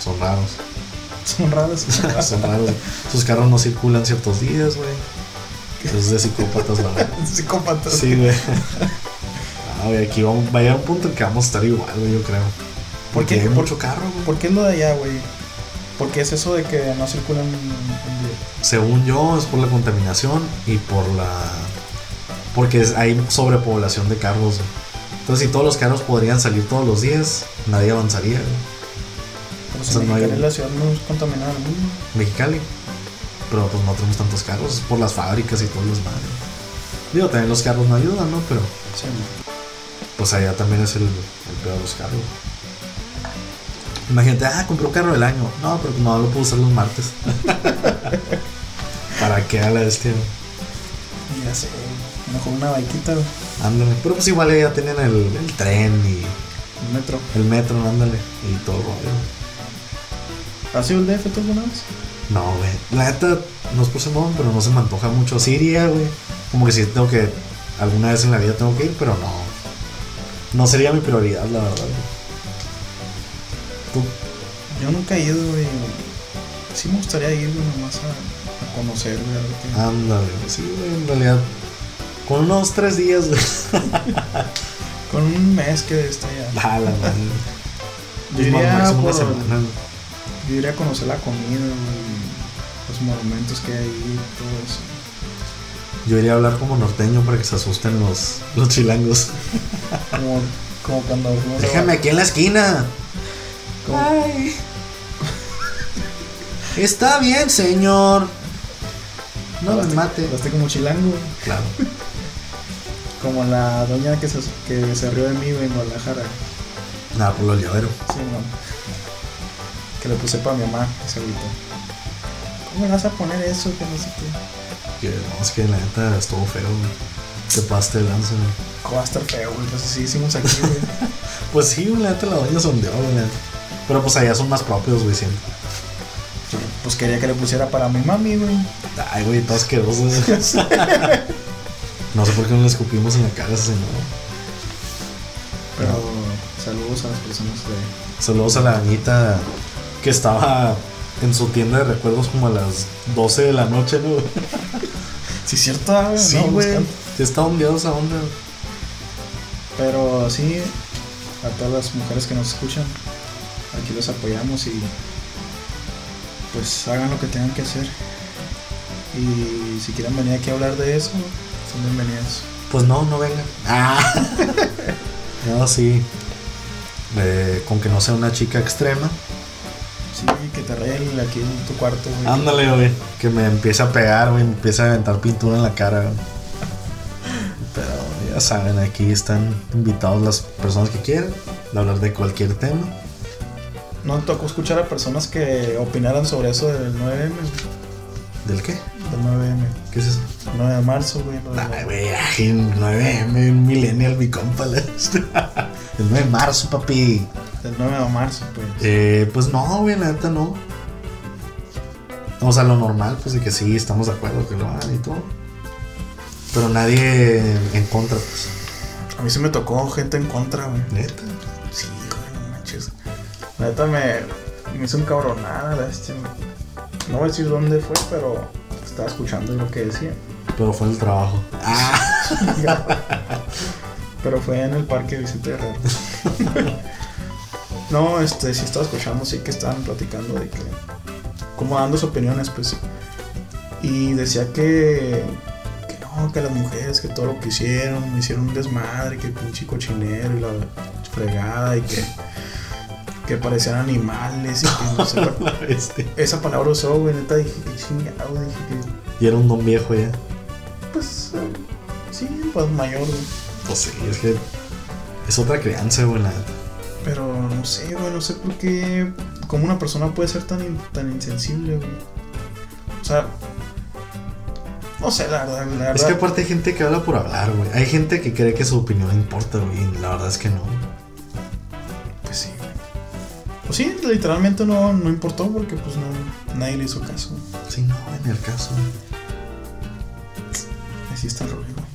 Speaker 1: son raros. *laughs*
Speaker 2: Son raras. *laughs*
Speaker 1: son raros. Sus carros no circulan ciertos días, güey. Es de psicópatas, la. *laughs*
Speaker 2: Psicópatas.
Speaker 1: Sí, güey. Ah, güey, aquí vamos, va a llegar un punto en que vamos a estar igual, güey, yo creo.
Speaker 2: ¿Por
Speaker 1: Porque
Speaker 2: qué?
Speaker 1: hay
Speaker 2: ¿Por-
Speaker 1: mucho carro, güey.
Speaker 2: ¿Por qué es lo de allá, güey? ¿Por qué es eso de que no circulan un día?
Speaker 1: Según yo, es por la contaminación y por la. Porque es- hay sobrepoblación de carros, güey. Entonces, si todos los carros podrían salir todos los días, nadie avanzaría.
Speaker 2: Pero
Speaker 1: O
Speaker 2: si
Speaker 1: no hay-
Speaker 2: la ciudad más contaminada del mundo.
Speaker 1: Mexicali. Pero pues no tenemos tantos carros, es por las fábricas y todos los madres. Digo, también los carros no ayudan, ¿no? Pero
Speaker 2: Sí,
Speaker 1: pues allá también es el, el peor de los carros. Imagínate, ah, compré un carro del año. No, pero no lo puedo usar los martes. *laughs* ¿Para qué a la bestia?
Speaker 2: ya sé. Mejor una baiquita, güey.
Speaker 1: Ándale. Pero pues igual ya tienen el, el tren y
Speaker 2: El metro.
Speaker 1: el metro, ándale. Y todo rollo.
Speaker 2: ¿Has ido al DF tú alguna vez?
Speaker 1: No, güey. La neta, no es por ser mamón, pero no se me antoja mucho. Sí iría, güey. Como que sí tengo que. Alguna vez en la vida tengo que ir, pero no. No sería mi prioridad, la verdad. güey. ¿Tú?
Speaker 2: Yo nunca he ido, güey. Sí me gustaría ir, güey, nomás a, a conocer, güey.
Speaker 1: Ándale, güey. Sí, güey, en realidad. Con unos tres días, güey. *laughs*
Speaker 2: Con un mes que está allá.
Speaker 1: Ah, la madre. *laughs*
Speaker 2: Yo iría,
Speaker 1: una
Speaker 2: por-
Speaker 1: semana,
Speaker 2: yo iría a conocer la comida, güey, los monumentos que hay ahí, todo eso.
Speaker 1: Yo iría a hablar como norteño para que se asusten los, los chilangos. *laughs*
Speaker 2: Como, como cuando
Speaker 1: Déjame aquí en la esquina.
Speaker 2: como-
Speaker 1: Está bien, señor. No me
Speaker 2: Hablaste-
Speaker 1: mate.
Speaker 2: hablaste como chilango.
Speaker 1: Claro.
Speaker 2: Como la doña que se, que se rió de mí en Guadalajara.
Speaker 1: Nada, por lo llavero.
Speaker 2: Sí, no. Que le puse para mi mamá, se agüitó. ¿Cómo le vas a poner eso? Que no sé qué.
Speaker 1: Que no, es que la neta estuvo feo, güey. Te pasaste de lanza, güey.
Speaker 2: ¿Cómo va a estar feo, güey? Pues así hicimos aquí, güey. *laughs*
Speaker 1: Pues sí, güey, la neta la doña sondeó, güey. Pero pues allá son más propios, güey, siento.
Speaker 2: Pues quería que le pusiera para mi mami, güey.
Speaker 1: Ay, güey, todo asqueroso. *laughs* no sé por qué no le escupimos en la cara a señor.
Speaker 2: Pero saludos a las personas de.
Speaker 1: Saludos a la doñita que estaba en su tienda de recuerdos como a las 12 de la noche, ¿no? *laughs*
Speaker 2: Sí, cierto, ah,
Speaker 1: Sí,
Speaker 2: no,
Speaker 1: güey. Sí está ondeado esa onda.
Speaker 2: Pero sí, a todas las mujeres que nos escuchan, aquí los apoyamos y pues hagan lo que tengan que hacer. Y si quieren venir aquí a hablar de eso, son bienvenidos.
Speaker 1: Pues no, no vengan. Ah. *laughs* no, sí. Eh, con que no sea una chica extrema.
Speaker 2: Sí, que te arregle aquí en tu cuarto, güey.
Speaker 1: Ándale, güey. Que me empiece a pegar, güey. Me empiece a aventar pintura en la cara, güey. Pero ya saben, aquí están invitados las personas que quieran de hablar de cualquier tema.
Speaker 2: No tocó escuchar a personas que opinaran sobre eso del 9M, güey.
Speaker 1: ¿Del qué?
Speaker 2: Del 9M.
Speaker 1: ¿Qué es eso?
Speaker 2: 9 de marzo, güey.
Speaker 1: Ay, güey, ay, 9M, un millennial, mi compa. *laughs* El 9 de marzo, papi.
Speaker 2: Del 9 de marzo, pues.
Speaker 1: Eh, pues no, güey, la neta no. O sea, lo normal, pues de que sí, estamos de acuerdo que lo hagan y todo. Pero nadie en contra, pues.
Speaker 2: A mí se me tocó gente en contra, güey.
Speaker 1: Neta.
Speaker 2: Sí, güey, no manches. La neta me, me hizo un cabronada este. No voy a decir dónde fue, pero estaba escuchando lo que decía.
Speaker 1: Pero fue el trabajo. Ah, *laughs*
Speaker 2: Pero fue en el parque Vicente Guerrero. *laughs* no, este, sí estaba escuchando, sí que estaban platicando de que. Como dando sus opiniones, pues. Y decía que. Que no, que las mujeres, que todo lo que hicieron, hicieron un desmadre, que pinche cochinero y la fregada, y que. Que parecían animales y que no sé.
Speaker 1: bestia. *laughs*
Speaker 2: Esa palabra usó, güey, neta dije que chingado, dije que.
Speaker 1: Y era un don viejo ya.
Speaker 2: Pues. eh, sí, pues mayor, güey.
Speaker 1: Pues sí, es que es otra crianza, güey, la neta.
Speaker 2: Pero no sé, güey, no sé por qué. ¿Cómo una persona puede ser tan, in- tan insensible, güey? O sea. No sé, la verdad, la verdad.
Speaker 1: Es que aparte hay gente que habla por hablar, güey. Hay gente que cree que su opinión importa, güey. Y la verdad es que no.
Speaker 2: Pues sí, literalmente no, no importó porque, pues no. Nadie le hizo caso.
Speaker 1: Sí, no, en el caso.
Speaker 2: Así está el rollo, güey.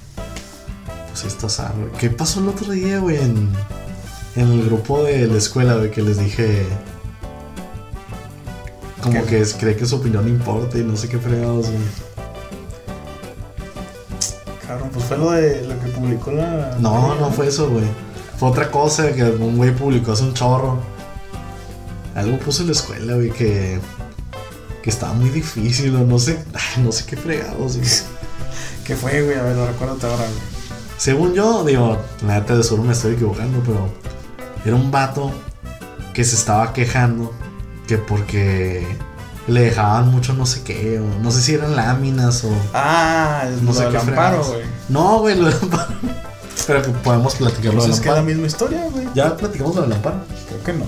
Speaker 1: Pues está güey. ¿Qué pasó el otro día, güey? En, en el grupo de la escuela, güey, que les dije. Como
Speaker 2: ¿Qué?
Speaker 1: que es- cree que su opinión importa y no sé qué fregados, güey.
Speaker 2: Cabrón, pues fue lo de lo que publicó la.
Speaker 1: No, no fue eso, güey. Fue otra cosa que un güey publicó hace un chorro. Algo puso en la escuela, güey, que. que estaba muy difícil o no sé. ay, No sé qué fregados, güey. *laughs*
Speaker 2: ¿Qué fue, güey? A ver, lo recuerdo ahora, güey.
Speaker 1: Según yo, digo, la neta de seguro me estoy equivocando, pero era un vato que se estaba quejando que porque le dejaban mucho no sé qué, o no sé si eran láminas o
Speaker 2: Ah,
Speaker 1: no sé qué
Speaker 2: amparo, güey.
Speaker 1: No, güey, lo del amparo. *laughs* Pero que podemos platicarlo
Speaker 2: Pues
Speaker 1: del
Speaker 2: es que es la misma historia, güey.
Speaker 1: Ya platicamos lo del amparo.
Speaker 2: Creo que no.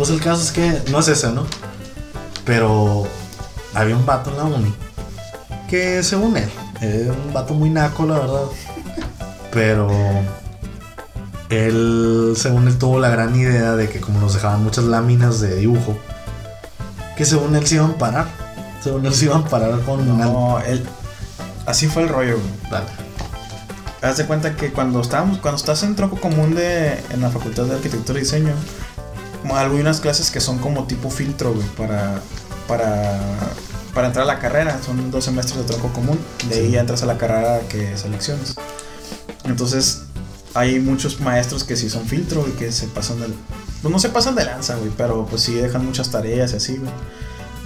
Speaker 1: Pues el caso es que no es ese, ¿no? Pero había un vato en la uni que según él, era un vato muy naco, la verdad. Pero él, según él, tuvo la gran idea de que como nos dejaban muchas láminas de dibujo, que según él se iban a parar. Según él se iban a parar con una...
Speaker 2: No, él. Así fue el rollo, güey.
Speaker 1: Dale.
Speaker 2: Haz de cuenta que cuando estábamos, cuando estás en tronco común de, en la facultad de arquitectura y diseño, hay unas clases que son como tipo filtro, güey, para, para, para entrar a la carrera. Son dos semestres de tronco común. De ahí
Speaker 1: Sí.
Speaker 2: ya entras a la carrera que selecciones. Entonces, hay muchos maestros que sí son filtro y que se pasan del. Pues no se pasan de lanza, güey, pero pues sí dejan muchas tareas y así, güey.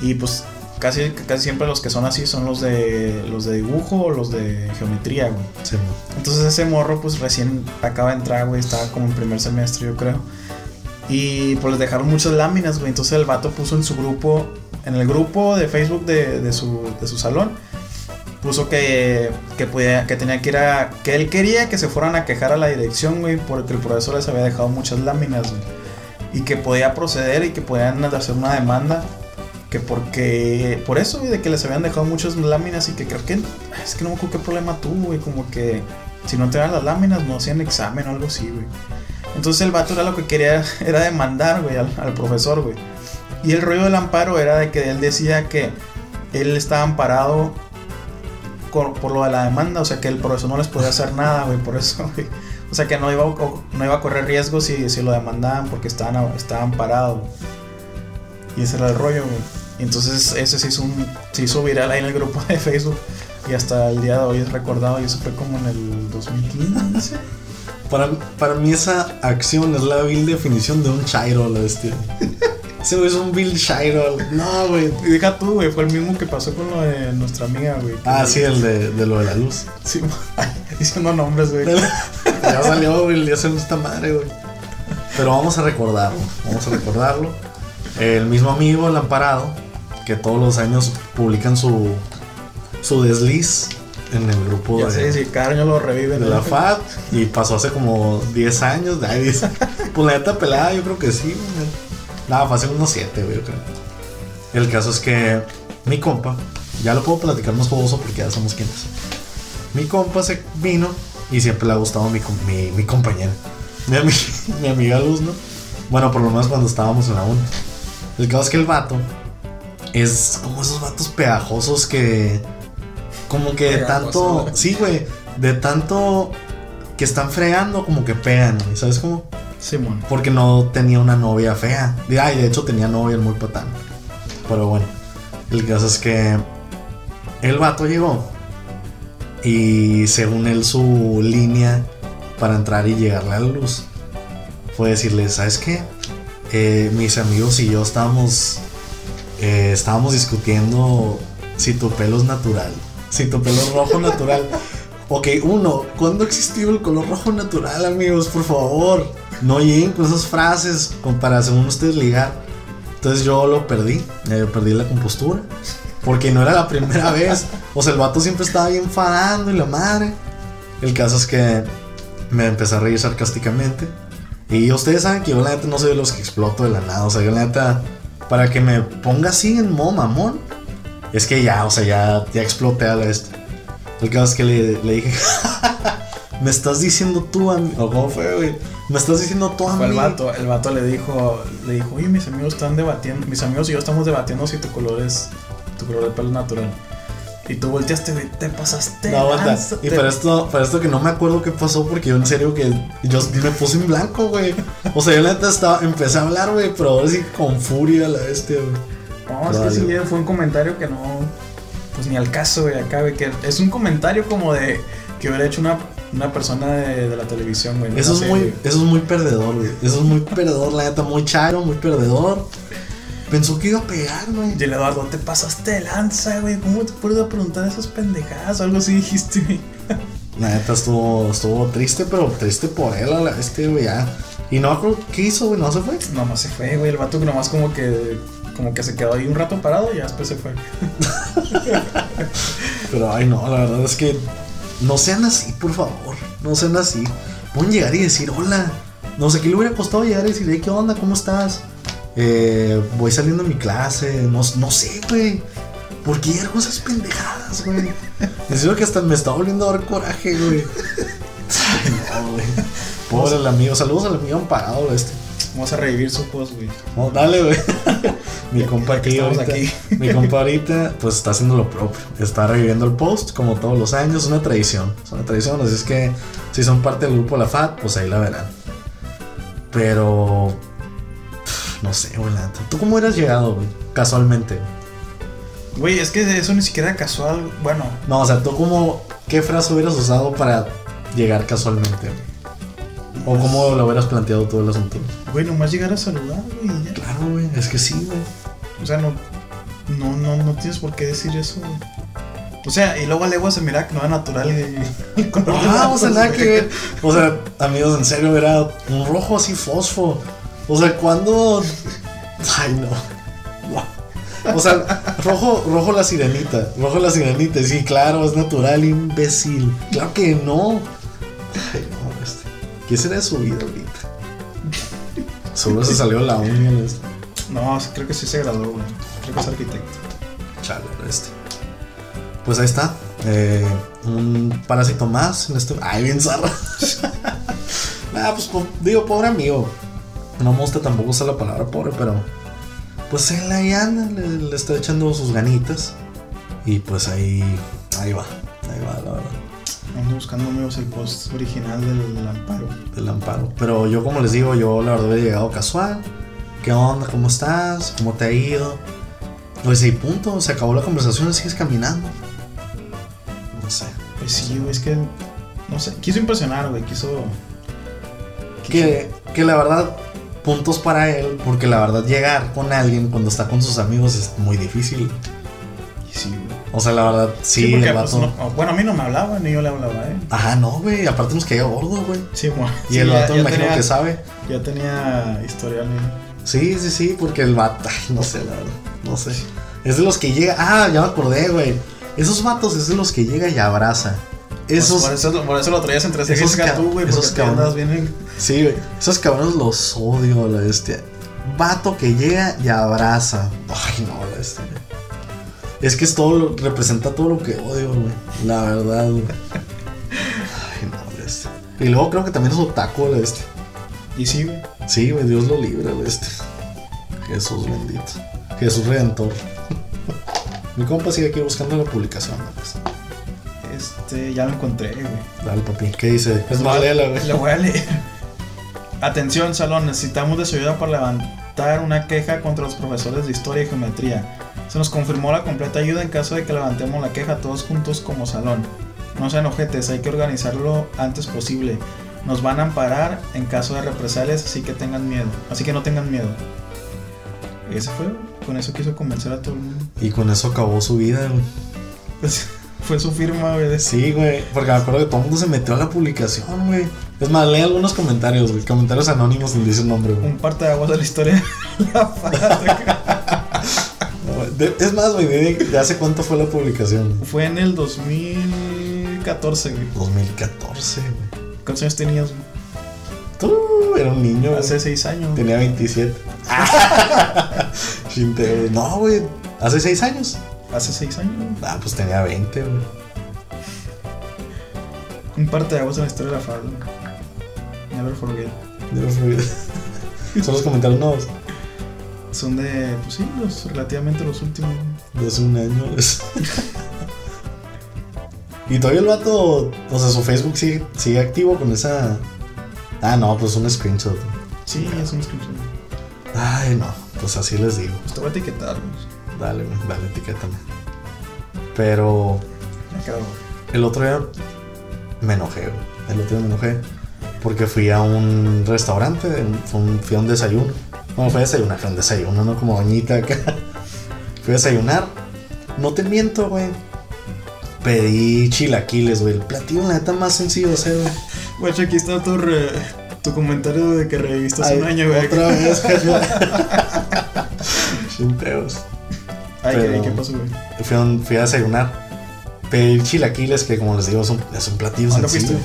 Speaker 2: Y pues casi, casi siempre los que son así son los de los de dibujo o los de geometría, güey.
Speaker 1: Sí,
Speaker 2: Entonces ese morro pues recién acaba de entrar, güey, estaba como en primer semestre yo creo. Y pues les dejaron muchas láminas, güey. Entonces el vato puso en su grupo, en el grupo de Facebook de, de su, de su salón, puso que, que, podía, que tenía que ir a... Que él quería que se fueran a quejar a la dirección, güey, porque el profesor les había dejado muchas láminas. Y que podía proceder y que podían hacer una demanda. Que porque... Por eso, güey, de que les habían dejado muchas láminas y que creo que... Es que no me acuerdo qué problema tuvo, güey. Como que si no te dan las láminas no hacían examen o algo así, güey. Entonces el vato era lo que quería, *laughs* era demandar, güey, al, al profesor, güey. Y el rollo del amparo era de que él decía que él estaba amparado por, lo de la demanda, o sea que el profesor no les podía hacer nada, güey, por eso, *laughs* güey. O sea que no iba, no iba a correr riesgos si, si lo demandaban porque estaban, estaban parados. Y ese era el rollo, güey. Entonces ese se un, se hizo viral ahí en el grupo *laughs* de Facebook. Y hasta el día de hoy es recordado. Y eso fue como en el 2015.
Speaker 1: Para, para mí esa acción es la vil definición de un chairo, la bestia. *laughs* Ese güey es un Bill Shiloh. No, güey.
Speaker 2: Y deja tú, güey, fue el mismo que pasó con lo de nuestra amiga, güey.
Speaker 1: Ah, sí, el de, de lo de la luz.
Speaker 2: Sí, *laughs* diciendo nombres, güey. *laughs*
Speaker 1: ya salió, güey, ya se esta madre, güey. Pero vamos a recordarlo, vamos a recordarlo. El mismo amigo, el amparado, que todos los años publican su, su desliz en el grupo
Speaker 2: ya de, sí, cada año lo reviven.
Speaker 1: De la FAD y pasó hace como 10 años. Ay, *laughs* pues la neta pelada, yo creo que sí. Nada, fue hace unos 7, güey, yo creo. El caso es que mi compa, ya lo puedo platicar más famoso porque ya somos quienes. Mi compa se vino y siempre le ha gustado mi, mi, mi compañera. Mi, *laughs* mi amiga Luz, ¿no? Bueno, por lo menos cuando estábamos en la 1. El caso es que el vato es como esos vatos pegajosos que como que de tanto. Sí, güey. De tanto que están fregando, como que pegan, ¿sabes cómo?
Speaker 2: Simón.
Speaker 1: Porque no tenía una novia fea. Ay, de hecho tenía novia muy patán. Pero bueno. El caso es que. El vato llegó. Y según él, su línea para entrar y llegarle a la luz fue decirle: ¿Sabes qué? Eh, mis amigos y yo estábamos. Eh, estábamos discutiendo si tu pelo es natural si tu pelo rojo natural. Ok, uno, ¿cuándo existió el color rojo natural, amigos? Por favor, no lleguen con esas frases para según ustedes ligar. Entonces yo lo perdí, eh, perdí la compostura. Porque no era la primera vez. O sea, el vato siempre estaba ahí enfadando y la madre. El caso es que me empecé a reír sarcásticamente. Y ustedes saben que yo la neta no soy de los que exploto de la nada. O sea, yo la neta, para que me ponga así en modo mamón, es que ya, o sea, ya, ya exploté a la este. El caso es que le, le dije, *laughs* me estás diciendo tú a mí. ¿O cómo fue, güey? Me estás diciendo tú a mí.
Speaker 2: El vato, el vato le dijo, le dijo, oye, mis amigos están debatiendo, mis amigos y yo estamos debatiendo si tu color es, tu color de pelo es natural. Y tú volteaste, güey, te pasaste.
Speaker 1: No, aguanta. Y para esto, para esto que no me acuerdo qué pasó, porque yo en serio que yo me puse en blanco, güey. O sea, yo la neta estaba, empecé a hablar, güey, pero ahora sí con furia la bestia, güey.
Speaker 2: No, es que sí, fue un comentario que no. Pues ni al caso, güey, acá, güey. Que es un comentario como de. Que hubiera hecho una, una persona de, la televisión, güey.
Speaker 1: Eso, es muy, eso es muy perdedor, güey. Eso es muy perdedor, la neta, muy charo, muy perdedor. Pensó que iba a pegar, güey.
Speaker 2: Y el Eduardo, te pasaste de lanza, güey. ¿Cómo te puedo preguntar esas pendejadas? Algo así dijiste, güey. *laughs*
Speaker 1: La neta estuvo, estuvo triste, pero triste por él, este, güey, ya. Y no qué hizo, güey, no se fue.
Speaker 2: Nomás se fue, güey. El vato que nomás como que como que se quedó ahí un rato parado y después se fue. *laughs*
Speaker 1: Pero ay no, la verdad es que no sean así, por favor. No sean así. Pueden llegar y decir hola. No sé qué le hubiera costado llegar y decirle, ¿qué onda? ¿Cómo estás? Eh, voy saliendo de mi clase. No, no sé, güey. ¿Por qué llegar cosas pendejadas, güey? Necesito que hasta me está volviendo a dar coraje, güey. *laughs* no, güey. Pobre el amigo. Saludos al amigo amparado este.
Speaker 2: Vamos a revivir su post, güey.
Speaker 1: No, dale, güey. *laughs* mi compa aquí, aquí. *laughs* mi compa ahorita, pues está haciendo lo propio. Está reviviendo el post, como todos los años. Es una tradición. Es una tradición. Así es que si son parte del grupo La FAT, pues ahí la verán. Pero. No sé, güey. ¿Tú cómo hubieras llegado, güey? Casualmente.
Speaker 2: Güey, es que eso ni siquiera era casual. Bueno.
Speaker 1: No, o sea, ¿tú cómo. ¿Qué frase hubieras usado para llegar casualmente, güey? ¿O cómo lo hubieras planteado todo el asunto?
Speaker 2: Güey, nomás llegar a saludar, güey.
Speaker 1: Claro, güey, es que sí, güey.
Speaker 2: O sea, no, no, no, no tienes por qué decir eso, O sea, y luego a legua se mira que no era natural y, *laughs*
Speaker 1: Ah, o sea, nada que ver. O sea, amigos, en serio, era un rojo así fosfo. O sea, cuando. Ay, no. O sea, rojo, rojo la sirenita. Rojo la sirenita. Sí, claro, es natural, imbécil. Claro que no. Ay, no. ¿Qué será de su vida ahorita? Seguro se salió la unión este.
Speaker 2: No, creo que sí se graduó, güey. Creo que es arquitecto.
Speaker 1: Chale, este. Pues ahí está. Eh, un parásito más en este. Ay, bien zarra. *laughs* ah, pues digo, pobre amigo. No me gusta tampoco usar la palabra pobre, pero. Pues él ahí anda, le, le está echando sus ganitas. Y pues ahí. Ahí va. Ahí va, la verdad.
Speaker 2: Ando buscando amigos el post original del amparo.
Speaker 1: Del amparo. Pero yo, como les digo, yo la verdad he llegado casual. ¿Qué onda? ¿Cómo estás? ¿Cómo te ha ido? Pues y punto, se acabó la conversación, sigues caminando. No sé.
Speaker 2: Pues sí, güey, es que. No sé, quiso impresionar, güey, quiso.
Speaker 1: Que, que la verdad, puntos para él, porque la verdad llegar con alguien cuando está con sus amigos es muy difícil.
Speaker 2: Sí.
Speaker 1: O sea, la verdad, sí,
Speaker 2: porque,
Speaker 1: el
Speaker 2: pues,
Speaker 1: vato.
Speaker 2: no- bueno, a mí no me hablaba, ni yo le hablaba él.
Speaker 1: Ajá, no, güey. Aparte nos caía gordo, güey.
Speaker 2: Sí, mo-
Speaker 1: Y
Speaker 2: sí,
Speaker 1: el vato me
Speaker 2: ya
Speaker 1: imagino
Speaker 2: tenía-
Speaker 1: que sabe.
Speaker 2: Ya tenía historial, güey.
Speaker 1: Sí, sí, sí, porque el vato, *laughs* ay, no sé, la verdad, no sé. Es de los que llega, ah, ya me acordé, güey. Esos vatos es de los que llega y abraza. Esos,
Speaker 2: Pues por, eso, por eso lo traías entre
Speaker 1: esos ca-
Speaker 2: tú, güey,
Speaker 1: esos cabrones.
Speaker 2: andas bien en-
Speaker 1: sí, güey. Esos cabrones los odio, la bestia. Vato que llega y abraza. Ay, no, la bestia. Es que es todo, lo- representa todo lo que odio, güey. La verdad, güey. Ay, no, la bestia. Y luego creo que también es otaku, la bestia.
Speaker 2: Y sí, güey.
Speaker 1: Sí, güey, Dios lo libre, güey, este. Jesús bendito. Jesús redentor. Mi compa sigue aquí buscando la publicación, ¿no? Pues,
Speaker 2: Este, ya lo encontré, güey.
Speaker 1: dale, papi. ¿Qué dice? Es más, léela, güey.
Speaker 2: Le voy a leer. Atención, salón, necesitamos de su ayuda para levantar una queja contra los profesores de historia y geometría. Se nos confirmó la completa ayuda en caso de que levantemos la queja todos juntos como salón. No sean ojetes, hay que organizarlo antes posible. Nos van a amparar en caso de represalias, así que tengan miedo. Así que no tengan miedo. Ese fue, con eso quiso convencer a todo el mundo.
Speaker 1: Y con eso acabó su vida, güey.
Speaker 2: Pues, *laughs* fue su firma, güey. de-
Speaker 1: Sí, güey. Porque me acuerdo que todo el mundo se metió a la publicación, güey. Es más, lee algunos comentarios, güey. Comentarios anónimos sin decir nombre, güey.
Speaker 2: Un parte de aguas de la historia. La. *laughs*
Speaker 1: No, güey. De- Es más, güey, de, de hace cuánto fue la publicación.
Speaker 2: Fue en el 2014, güey.
Speaker 1: 2014, güey.
Speaker 2: ¿Cuántos años tenías? güey?
Speaker 1: Tú, era un niño, güey.
Speaker 2: Hace 6 años.
Speaker 1: Tenía 27. Chinte, güey. No, güey. Hace 6 años.
Speaker 2: Hace 6 años.
Speaker 1: Ah, pues tenía 20, güey.
Speaker 2: Un parte de aguas en la historia de la fábrica. Never forget.
Speaker 1: Dios *laughs* mío. Son los comentarios nuevos.
Speaker 2: Son de, pues sí, los, relativamente los últimos.
Speaker 1: De hace un año. es. y todavía el vato. O sea, su Facebook sigue, sigue activo con esa. Ah, no, pues un screenshot.
Speaker 2: Sí, es un screenshot.
Speaker 1: Ay, no. Pues así les digo.
Speaker 2: Pues te voy a etiquetar, güey.
Speaker 1: Dale, dale, etiquétame. Pero. El otro día me enojé. El otro día me enojé porque fui a un restaurante, fui a un desayuno. Bueno, fui a desayunar, fue un desayuno, no como doñita acá. Fui a desayunar. No te miento, güey. Pedí chilaquiles, güey. El platillo, la neta, más sencillo de hacer, güey.
Speaker 2: Guacho, aquí está tu, re- tu comentario de que reviviste hace un año, güey.
Speaker 1: Otra *laughs* vez, Sin pedos.
Speaker 2: Ay, ¿qué,
Speaker 1: pero-
Speaker 2: ¿qué pasó, güey?
Speaker 1: Fui a, un- fui a desayunar. Pedí chilaquiles, que como les digo, es un, es un platillo
Speaker 2: ¿Dónde
Speaker 1: sencillo.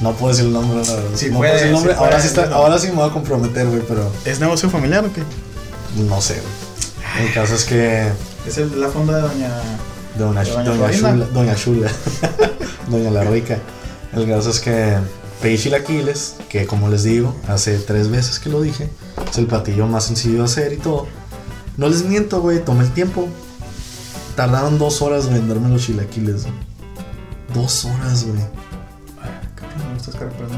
Speaker 1: No puedo decir el nombre, la verdad.
Speaker 2: Sí
Speaker 1: no
Speaker 2: puede,
Speaker 1: puedo decir el nombre.
Speaker 2: sí
Speaker 1: ahora,
Speaker 2: puede,
Speaker 1: sí está- ahora sí me voy a comprometer, güey, pero
Speaker 2: ¿Es negocio familiar o qué?
Speaker 1: no sé, güey. El caso es que.
Speaker 2: Es el de la fonda de doña...
Speaker 1: Doña,
Speaker 2: ¿De Doña?
Speaker 1: Chula. Doña. *laughs* Doña La Rica. El caso es que pedí chilaquiles, que como les digo, hace tres veces que lo dije, es el platillo más sencillo de hacer y todo. No les miento, güey, tomé el tiempo. Tardaron dos horas en darme los chilaquiles. Dos horas, güey.
Speaker 2: No, estás carpando.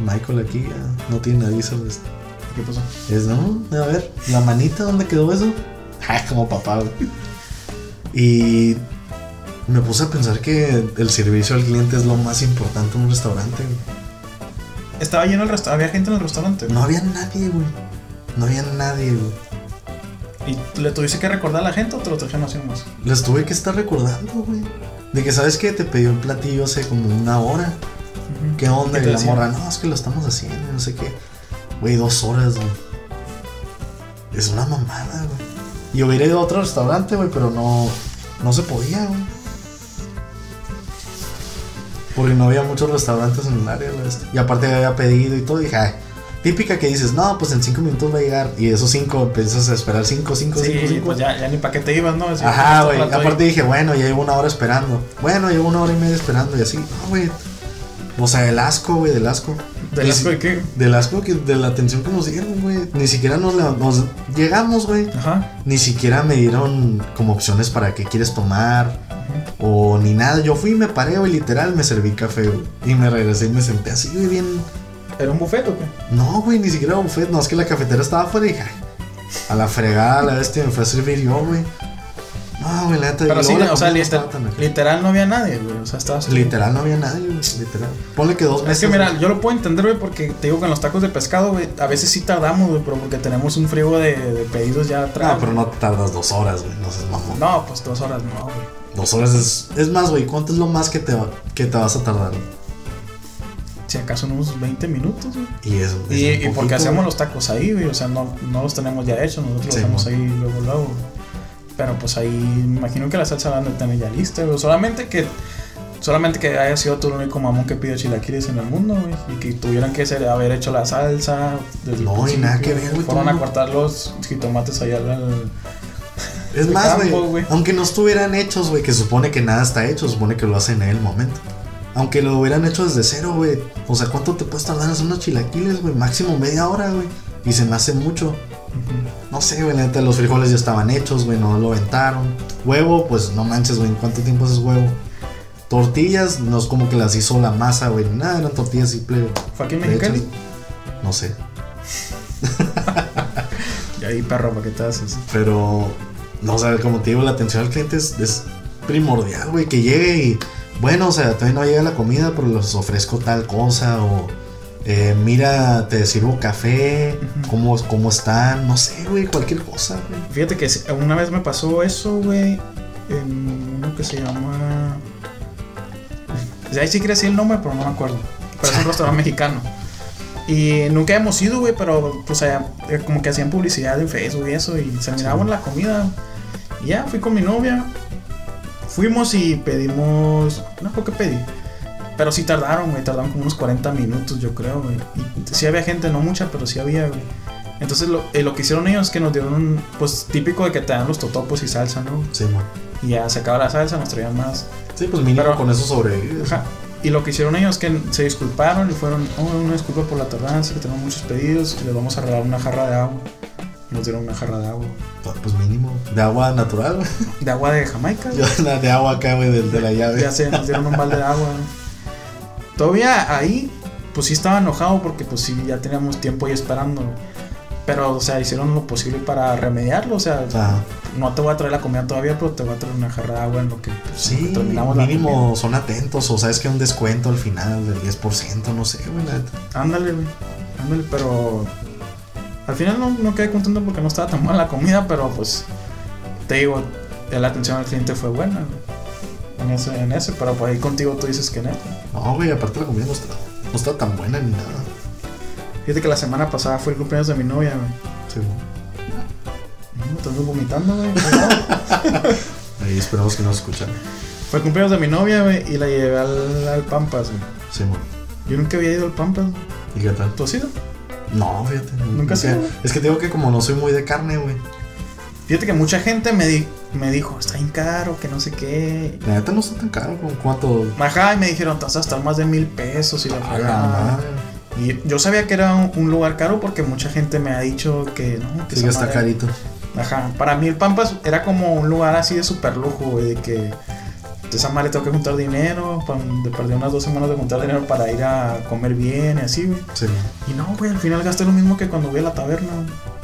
Speaker 1: Michael aquí ya no tiene aviso. Es,
Speaker 2: ¿Qué pasó?
Speaker 1: es, no, a ver, la manita, ¿dónde quedó eso? *laughs* Ah, como papá, güey. Y me puse a pensar que el servicio al cliente es lo más importante en un restaurante, güey.
Speaker 2: Estaba lleno el restaurante. Había gente en el restaurante.
Speaker 1: No había nadie, güey. No había nadie, güey.
Speaker 2: ¿Y le tuviste que recordar a la gente o te lo trajeron así nomás?
Speaker 1: Les tuve que estar recordando, güey. De que, ¿sabes qué? Te pidió el platillo hace como una hora. ¿Qué onda?
Speaker 2: ¿Qué
Speaker 1: Y la
Speaker 2: decía?
Speaker 1: morra, no, es que lo estamos haciendo, no sé qué. Güey, dos horas, güey. Es una mamada, güey. Y hubiera ido a otro restaurante, güey, pero no, no se podía, güey. Porque no había muchos restaurantes en el área, güey. Y aparte había pedido y todo. Y dije, ay, típica que dices, no, pues en cinco minutos va a llegar. Y esos cinco empiezas a esperar cinco, cinco,
Speaker 2: Sí,
Speaker 1: cinco, cinco.
Speaker 2: pues ya, ya ni para qué te ibas, ¿no? Así,
Speaker 1: Ajá,
Speaker 2: este
Speaker 1: güey.
Speaker 2: ahí.
Speaker 1: Aparte dije, bueno, ya llevo una hora esperando. Bueno, llevo una hora y media esperando y así. No, güey. O sea, el asco, güey, del asco.
Speaker 2: ¿Del asco de qué?
Speaker 1: Del asco que, de la atención que nos dieron, güey. Ni siquiera nos, llegamos, güey.
Speaker 2: Ajá.
Speaker 1: Ni siquiera me dieron como opciones para qué quieres tomar. O ni nada. Yo fui y me paré, güey, literal, me serví café, güey. Y me regresé y me senté así, güey, bien.
Speaker 2: ¿Era un buffet o qué?
Speaker 1: No, güey, ni siquiera buffet. No, es que la cafetera estaba afuera y "Ay, a la fregada, a la bestia me fue a servir yo, güey. Ah, güey, la neta.
Speaker 2: Pero sí, o sea,
Speaker 1: no
Speaker 2: literal, literal no había nadie, güey. O sea, estaba solo.
Speaker 1: Literal no había nadie, güey. Literal. Ponle que dos
Speaker 2: Es
Speaker 1: meses.
Speaker 2: que mira, yo lo puedo entender, güey, porque te digo que en los tacos de pescado, güey, a veces sí tardamos, güey, pero porque tenemos un friego de, de pedidos ya atrás.
Speaker 1: No, pero no te tardas dos horas, güey. No seas mamón.
Speaker 2: No, pues dos horas no, güey.
Speaker 1: Dos horas es. Es más, güey. ¿Cuánto es lo más que te, va- que te vas a tardar?
Speaker 2: Si acaso unos 20 minutos, güey.
Speaker 1: Y es. es
Speaker 2: Y, y porque hacemos
Speaker 1: güey.
Speaker 2: los tacos ahí, güey, o sea, no, no los tenemos ya hechos, nosotros
Speaker 1: Sí,
Speaker 2: los hacemos
Speaker 1: mo.
Speaker 2: ahí luego, luego. Pero pues ahí, me imagino que la salsa han de tener ya lista, güey. Solamente que, solamente que haya sido tú el único mamón que pide chilaquiles en el mundo, güey. Y que tuvieran que ser, haber hecho la salsa. desde
Speaker 1: No, y nada que ver, güey,
Speaker 2: Fueron a cortar los jitomates allá al.
Speaker 1: Es más, güey. Aunque no estuvieran hechos, güey. Que supone que nada está hecho. Supone que lo hacen en el momento. Aunque lo hubieran hecho desde cero, güey. O sea, ¿cuánto te puedes tardar en hacer unos chilaquiles, güey? Máximo media hora, güey. Y se me hace mucho. No sé, güey, la neta, los frijoles ya estaban hechos, güey, no lo aventaron. Huevo, pues no manches, güey, ¿en cuánto tiempo haces huevo? Tortillas, no es como que las hizo la masa, güey, nada, eran tortillas simple.
Speaker 2: ¿Fue aquí en Mexicali?
Speaker 1: No sé, *laughs*
Speaker 2: Y ahí, perro, ¿para qué te haces?
Speaker 1: pero, no, o sea, como te digo, la atención al cliente es, es primordial, güey, que llegue y, bueno, o sea, todavía no llega la comida, pero les ofrezco tal cosa, o, eh, mira, te sirvo café. ¿cómo, cómo están? No sé, güey, cualquier cosa, güey.
Speaker 2: Fíjate que una vez me pasó eso, güey, en uno que se llama... De ahí sí quería decir el nombre, pero no me acuerdo. Pero es un *laughs* restaurante mexicano. Y nunca hemos ido, güey, pero pues allá, eh, como que hacían publicidad en Facebook y eso, y se miraba en la comida. Y ya, fui con mi novia. Fuimos y pedimos... No, ¿por qué pedí? Pero sí tardaron, güey, tardaron como unos 40 minutos, yo creo, güey. Y sí había gente, no mucha, pero sí había, güey. Entonces lo, eh, lo que hicieron ellos es que nos dieron un, pues típico de que te dan los totopos y salsa, ¿no?
Speaker 1: Sí, man.
Speaker 2: Y ya se acaba la salsa, nos traían más.
Speaker 1: Sí, pues mínimo
Speaker 2: Pero-
Speaker 1: con eso sobrevives.
Speaker 2: Ajá. Y lo que hicieron ellos es que se disculparon y fueron, oh, una disculpa por la tardanza, que tenemos muchos pedidos, y les vamos a regalar una jarra de agua. Nos dieron una jarra de agua.
Speaker 1: Pues mínimo. De agua natural, güey.
Speaker 2: De agua de Jamaica. *laughs*
Speaker 1: Yo de agua acá, güey, de, de la llave.
Speaker 2: Ya sé, nos dieron un balde de agua. Todavía ahí, pues sí estaba enojado porque pues sí, ya teníamos tiempo ahí esperando. Pero, o sea, hicieron lo posible para remediarlo. O sea,
Speaker 1: Ajá.
Speaker 2: no te voy a traer la comida todavía, pero te voy a traer una jarra de agua en lo que, pues,
Speaker 1: Sí,
Speaker 2: terminamos la comida.
Speaker 1: mínimo son atentos. O sabes que un descuento al final del 10%, no sé, güey.
Speaker 2: Ándale, güey. Ándale, pero. Al final no, no quedé contento porque no estaba tan buena la comida, pero pues. Te digo, la atención al cliente fue buena, güey. En ese, en ese, pero pues ahí contigo tú dices que neta.
Speaker 1: No, güey, aparte la comida no está, no está tan buena ni nada.
Speaker 2: Fíjate que la semana pasada fue el cumpleaños de mi novia, güey.
Speaker 1: Sí, güey.
Speaker 2: No, vomitando, güey. *laughs*
Speaker 1: Ahí esperamos que nos escuchan.
Speaker 2: Fue el cumpleaños de mi novia, güey, y la llevé al, al Pampas, güey.
Speaker 1: Sí, güey.
Speaker 2: Yo nunca había ido al Pampas.
Speaker 1: ¿Y qué tal?
Speaker 2: ¿Tú has ido?
Speaker 1: No, fíjate.
Speaker 2: ¿Nunca
Speaker 1: sea,
Speaker 2: ido?
Speaker 1: Es que te digo que como no soy muy de carne, güey.
Speaker 2: Fíjate que mucha gente me, di- me dijo, está bien caro, que no sé qué.
Speaker 1: La neta no está tan caro. ¿Con cuánto?
Speaker 2: Ajá, y me dijeron, te vas a gastar más de mil pesos y la fregada". Y yo sabía que era un, un lugar caro porque mucha gente me ha dicho que no, que
Speaker 1: Sí, está carito.
Speaker 2: Ajá, para mí el Pampas era como un lugar así de super lujo, güey, de que de esa madre tengo que juntar dinero, de perdí unas dos semanas de juntar dinero para ir a comer bien y así, güey.
Speaker 1: Sí.
Speaker 2: Y no, güey, al final gasté lo mismo que cuando voy a la taberna, güey.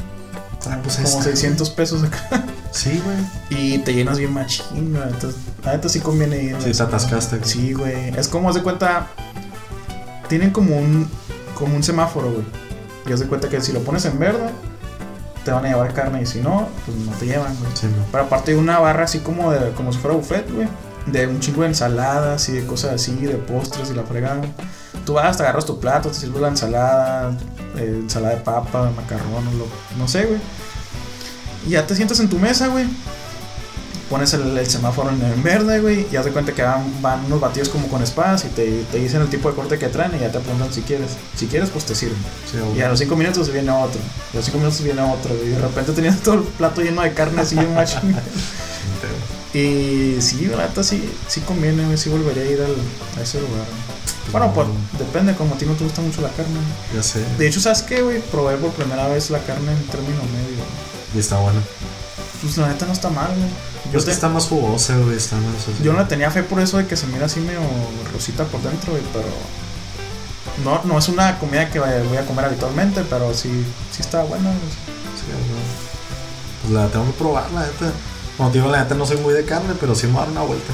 Speaker 1: Ah, pues
Speaker 2: como
Speaker 1: está.
Speaker 2: 600 pesos acá.
Speaker 1: Sí, güey.
Speaker 2: Y te llenas bien machín, güey. Entonces, la neta sí conviene ir.
Speaker 1: Sí, te atascaste, güey.
Speaker 2: Sí, güey. Es como, haz de cuenta, tienen como un, como un semáforo, güey. Y haz de cuenta que si lo pones en verde, te van a llevar carne y si no, pues no te llevan, güey.
Speaker 1: Sí.
Speaker 2: Pero aparte de una barra así como de, como si fuera buffet, güey. De un chingo de ensaladas y de cosas así, de postres y la fregada. Tú vas, te agarras tu plato, te sirves la ensalada, eh, ensalada de papa, macarrón, lo, no sé, güey. Y ya te sientas en tu mesa, güey. Pones el, el semáforo en, en verde, güey. Y haz de cuenta que van, van unos batidos como con espadas y te, te dicen el tipo de corte que traen y ya te apuntan si quieres. Si quieres, pues te sirven.
Speaker 1: Sí,
Speaker 2: Y a los 5 minutos viene otro. Y a los 5 minutos viene otro. Y de repente tenías todo el plato lleno de carne así *laughs* bien machín. Y sí, la neta sí, sí conviene, sí volvería a ir al, a ese lugar. güey. Bueno, pues depende, como a ti no te gusta mucho la carne.
Speaker 1: Ya sé.
Speaker 2: De hecho, ¿sabes qué, güey? Probé por primera vez la carne en término medio. güey.
Speaker 1: Y está bueno.
Speaker 2: Pues la neta no está mal, güey. Yo,
Speaker 1: Es que
Speaker 2: te-
Speaker 1: está más jugosa, güey. Está más. así.
Speaker 2: yo no le tenía fe por eso de que se mira así medio rosita por dentro, güey, pero... No, no es una comida que voy a comer habitualmente, pero sí, sí está buena. güey.
Speaker 1: Sí, güey. Pues la tengo que probar, la neta. Como te digo, la neta no soy muy de carne, pero sí me voy a dar una vuelta.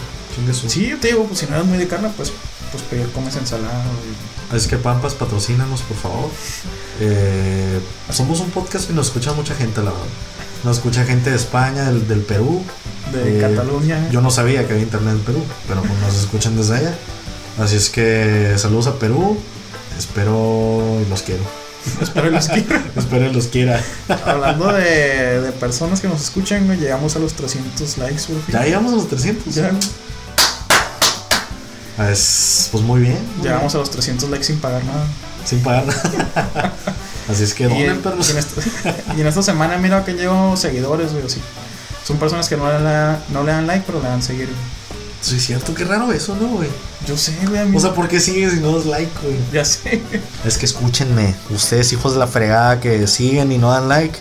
Speaker 2: Sí, yo te digo, pues si no eres muy de carne, pues, pues pedir, comes ensalada. y-
Speaker 1: Es que Pampas, patrocínanos, por favor. Eh, somos un podcast que nos escucha mucha gente, la verdad. Nos escucha gente de España, del, del Perú.
Speaker 2: De
Speaker 1: Eh,
Speaker 2: Cataluña.
Speaker 1: Yo no sabía que había internet en Perú, pero pues nos escuchan desde allá. Así es que saludos a Perú. Espero y los quiero. *laughs*
Speaker 2: Espero los quiero.
Speaker 1: Espero los quiera.
Speaker 2: Hablando de, de personas que nos escuchan, güey, llegamos a los 300 likes, por fin.
Speaker 1: Ya llegamos a los 300.
Speaker 2: Ya,
Speaker 1: Pues, pues muy bien. muy
Speaker 2: llegamos a los 300 likes sin pagar nada.
Speaker 1: bien. Sin pagar nada. *laughs* Así es que
Speaker 2: Y,
Speaker 1: donen, perros.
Speaker 2: y en esta, *laughs* y en esta semana mira que llevo seguidores, güey, así. Son personas que no le, no le dan like, pero le dan seguir. güey.
Speaker 1: Sí, es cierto, qué raro eso, ¿no, güey?
Speaker 2: Yo sé, güey,
Speaker 1: O sea, ¿por qué sigues y no das like, güey?
Speaker 2: ya sé.
Speaker 1: Es que escúchenme, ustedes hijos de la fregada que siguen y no dan like,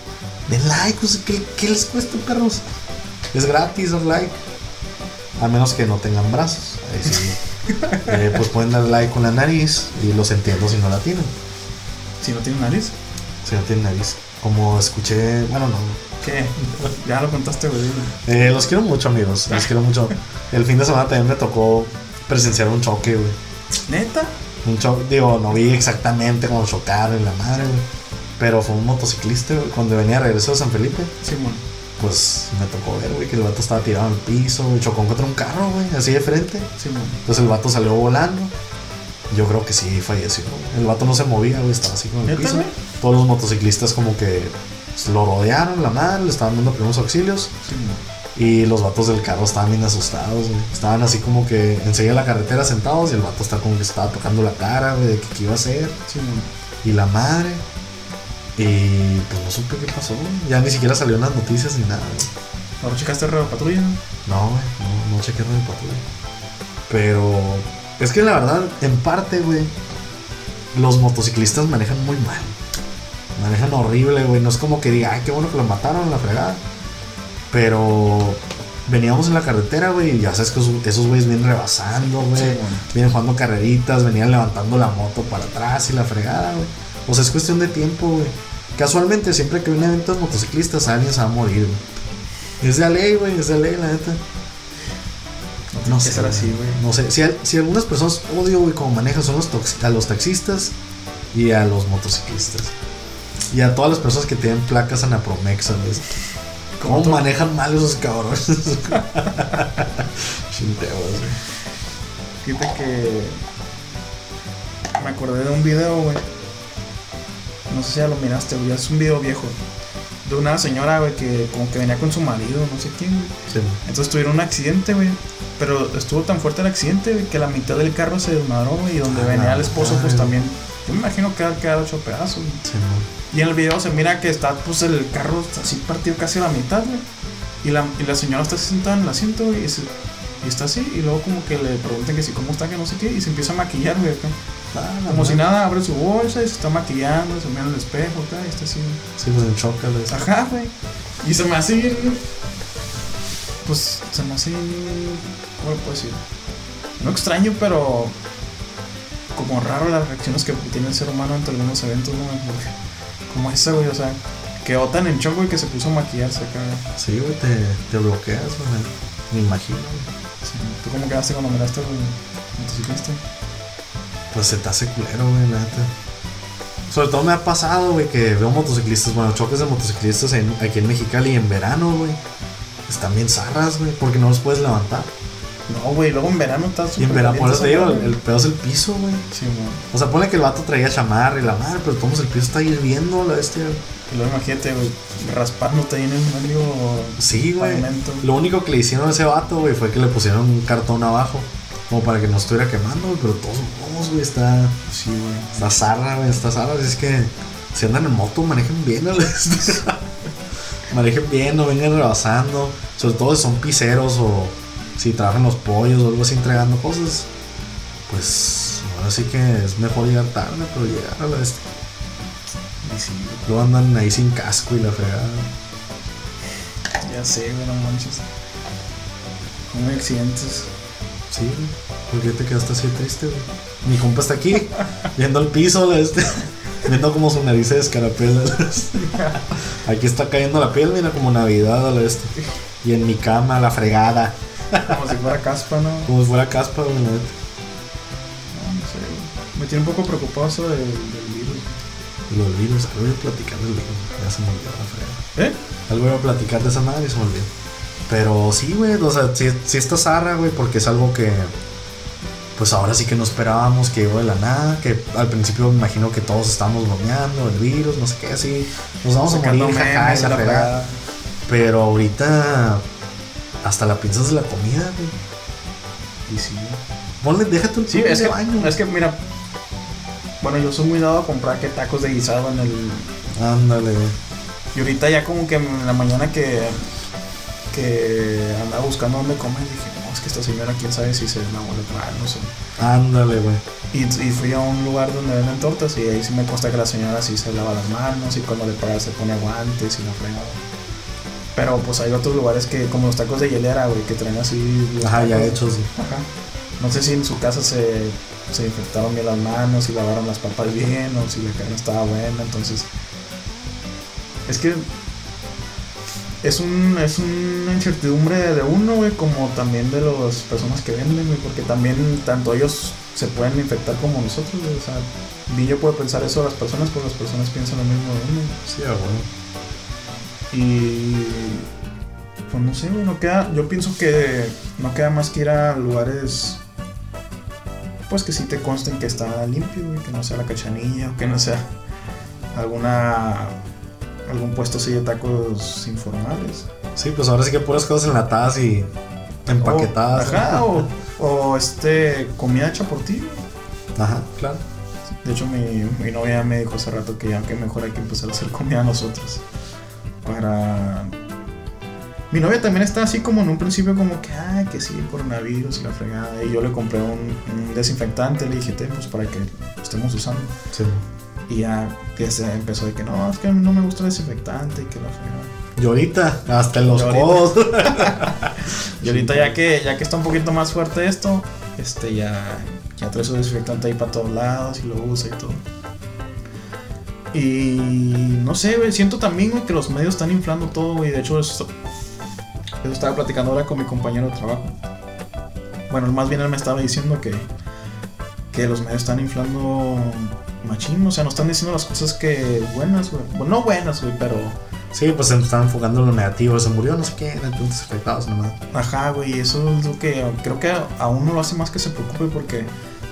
Speaker 1: den like, o sea, ¿qué, qué les cuesta, perros? Es gratis dar like. A menos que no tengan brazos. Ahí sí. *laughs* Eh, pues pueden dar like con la nariz y los entiendo si no la tienen.
Speaker 2: Si no tiene nariz,
Speaker 1: Si no tienen nariz. Como escuché, bueno, no.
Speaker 2: ¿Qué? Ya lo contaste, güey.
Speaker 1: Eh, los quiero mucho, amigos. Los quiero mucho. El fin de semana también me tocó presenciar un choque, güey.
Speaker 2: ¿Neta?
Speaker 1: Un choque, digo, no vi exactamente cómo chocaron la madre, güey. Pero fue un motociclista, güey. Cuando venía a regreso de San Felipe,
Speaker 2: Simón.
Speaker 1: pues me tocó ver, güey, que el vato estaba tirado en el piso, güey. Chocó contra un carro, güey, así de frente.
Speaker 2: Simón.
Speaker 1: Entonces el vato salió volando. Yo creo que sí falleció. El vato no se movía, güey, estaba así con el
Speaker 2: ¿Neta,
Speaker 1: piso.
Speaker 2: güey?
Speaker 1: Todos los motociclistas como que lo rodearon, la madre, le estaban dando primeros auxilios.
Speaker 2: Simón.
Speaker 1: Y los vatos del carro estaban bien asustados, güey. Estaban así como que enseguida la carretera sentados y el vato está como que estaba tocando la cara, güey, de que qué iba a hacer. Y la madre. Y pues no supe qué pasó, güey. Ya ni siquiera salió en las noticias ni nada, güey.
Speaker 2: ¿Ahora checaste Radio Patrulla? no?
Speaker 1: No, güey, no, no chequé el patrulla. Pero es que la verdad, en parte, güey, los motociclistas manejan muy mal. Manejan horrible, güey. No es como que diga, ay, qué bueno que lo mataron, la fregada. Pero veníamos en la carretera, güey, y ya sabes que esos- güeyes vienen rebasando, güey.
Speaker 2: Sí.
Speaker 1: Vienen jugando carreritas, venían levantando la moto para atrás y la fregada, güey. O sea, es cuestión de tiempo, güey. Casualmente, siempre que hay un evento de motociclistas, alguien se va a morir, güey. Es de ley, güey, es de ley, la neta.
Speaker 2: No
Speaker 1: No
Speaker 2: sé.
Speaker 1: sé.
Speaker 2: ser así, güey.
Speaker 1: No sé, si, al- si algunas personas odio, güey, como manejan, son los a los taxistas y a los motociclistas. Y a todas las personas que tienen placas anapromexas, güey. ¿Cómo manejan mal esos cabrones? *laughs* Chinteos.
Speaker 2: Fíjate que me acordé de un video, güey. No sé si ya lo miraste, güey. Es un video viejo. De una señora, güey, que como que venía con su marido, no sé quién, güey.
Speaker 1: Sí,
Speaker 2: Entonces tuvieron un accidente, güey. Pero estuvo tan fuerte el accidente, güey, que la mitad del carro se desmadró, güey. Y donde
Speaker 1: Ah,
Speaker 2: venía el esposo, pues también. Yo me imagino que ha quedado hecho pedazos, güey.
Speaker 1: sí, no.
Speaker 2: Y en el video se mira que está, pues el carro está así partido casi a la mitad, güey. Y la, y la señora está así sentada en el asiento, güey. Y, se- y está así. Y luego como que le preguntan que si cómo está, que no sé qué. Y se empieza a maquillar, güey, acá.
Speaker 1: Ah,
Speaker 2: Como si nada, abre su bolsa y se está maquillando, se mira en el espejo, acá, y está así.
Speaker 1: Sí, pues en shock, güey.
Speaker 2: Ajá, güey. Y se me hace bien. Pues se me hace. ¿Cómo le puedo decir? No extraño, pero. Como raro las reacciones que tiene el ser humano ante algunos eventos, ¿no? Como, esa, güey, o sea. Quedó tan en shock, güey, que se puso a maquillarse acá. güey.
Speaker 1: Sí, güey, te, te bloqueas, güey. Me imagino, güey.
Speaker 2: Sí. ¿Tú cómo quedaste cuando miraste al motociclista?
Speaker 1: Pues se te hace culero, güey, la neta. Sobre todo me ha pasado, güey, que veo motociclistas, bueno, choques de motociclistas en- aquí en Mexicali en verano, güey. Están bien zarras, güey, porque no los puedes levantar.
Speaker 2: No, güey, luego en verano está
Speaker 1: Y
Speaker 2: súper
Speaker 1: en verano, por eso te digo, el, el pedo es el piso, güey.
Speaker 2: Sí, güey.
Speaker 1: O sea, pone que el vato traía chamarra y la madre, pero todos el piso está hirviendo, la bestia.
Speaker 2: Y luego imagínate, güey, raspándote ahí en el medio
Speaker 1: Sí, güey. Lo único que le hicieron a ese vato, güey, fue que le pusieron un cartón abajo. Como para que no estuviera quemando, güey, pero todos modos, güey, está.
Speaker 2: Sí, güey.
Speaker 1: Está zarra, güey, está zarra. Así es que si andan en moto, manejen bien, ¿no? *laughs* manejen bien, no vengan rebasando. Sobre todo si son piseros o si trabajan los pollos o algo así entregando cosas. Pues ahora sí que es mejor llegar tarde, pero llegar a la este.
Speaker 2: Y güey.
Speaker 1: Luego andan ahí sin casco y la fregada.
Speaker 2: Ya sé, güey, no manches. Hay accidentes.
Speaker 1: Sí, güey. ¿Por qué te quedaste así triste, güey? Mi compa está aquí, *laughs* viendo el piso, la este. Viendo como su nariz se descarapela. la este. Aquí está cayendo la piel, mira, como Navidad a la este. Y en mi cama, la fregada.
Speaker 2: Como si fuera caspa, ¿no?
Speaker 1: Como si fuera caspa, güey. la neta.
Speaker 2: No, no sé, güey. Me tiene un poco preocupado eso del, del virus.
Speaker 1: Los virus, algo iba a platicar del virus. Ya se me olvidó la.
Speaker 2: ¿Eh?
Speaker 1: Algo iba a platicar de esa madre y se me olvidó. Pero sí, güey, o sea, sí, sí está zarra, güey, porque es algo que. Pues ahora sí que no esperábamos que llegó de la nada. Que al principio me imagino que todos estábamos bromeando, el virus, no sé qué, así. Nos vamos a morir, jaja, y la. Pero ahorita. Hasta la piensas de la comida, güey. Y sí. Ponle, déjate un
Speaker 2: Sí, es
Speaker 1: de
Speaker 2: que,
Speaker 1: baño.
Speaker 2: es que mira. Bueno, yo soy muy dado a comprar que tacos de guisado en el.
Speaker 1: Ándale, güey.
Speaker 2: Y ahorita ya como que en la mañana que. Que andaba buscando dónde comer, dije, no, es que esta señora quién sabe si se lavó la mano, no sé.
Speaker 1: Ándale, güey.
Speaker 2: Y, y fui a un lugar donde venden tortas y ahí sí me consta que la señora sí se lava las manos y cuando le paga se pone guantes y la fregada. Pero pues hay otros lugares que, como los tacos de hielera, güey, que traen así.
Speaker 1: Ajá, ya hechos. sí.
Speaker 2: Ajá. No sé si en su casa se, se infectaron bien las manos, si lavaron las papas bien o si la carne estaba buena. Entonces, es que es, un, es una incertidumbre de uno, güey, como también de las personas que venden, güey, porque también tanto ellos se pueden infectar como nosotros, güey. O sea, ni yo puedo pensar eso de las personas, porque las personas piensan lo mismo de uno.
Speaker 1: Sí, güey.
Speaker 2: Y pues no sé, no queda, yo pienso que no queda más que ir a lugares pues que sí te consten que está limpio, güey, que no sea la cachanilla o que no sea alguna algún puesto así de tacos informales.
Speaker 1: Sí, pues ahora sí que puras cosas enlatadas y empaquetadas.
Speaker 2: O, ajá, o, o, este comida hecha por ti.
Speaker 1: Ajá, claro.
Speaker 2: De hecho mi, mi novia me dijo hace rato que ya que mejor hay que empezar a hacer comida nosotros. Para mi novia también está así como en un principio como que, ay, que sí, el coronavirus y la fregada. Y yo le compré un, un desinfectante, le dije, pues para que lo estemos usando.
Speaker 1: Sí.
Speaker 2: Y ya empezó de que no, es que no me gusta el desinfectante y que la fregada.
Speaker 1: Y ahorita, hasta en los
Speaker 2: Y ahorita.
Speaker 1: codos. *laughs* *laughs*
Speaker 2: Y ahorita ya que, ya que está un poquito más fuerte esto, este ya, ya trae su desinfectante ahí para todos lados y lo usa y todo. Y no sé, güey, siento también güey, que los medios están inflando todo, güey. De hecho, eso, eso estaba platicando ahora con mi compañero de trabajo. Bueno, más bien él me estaba diciendo que, que los medios están inflando machín, o sea, no están diciendo las cosas que buenas, güey. Bueno, no buenas, güey, pero
Speaker 1: Sí, pues se están enfocando en lo negativo. Se murió, no sé qué, eran tantos afectados nomás.
Speaker 2: Ajá, güey, eso es lo que creo que a uno lo hace más que se preocupe porque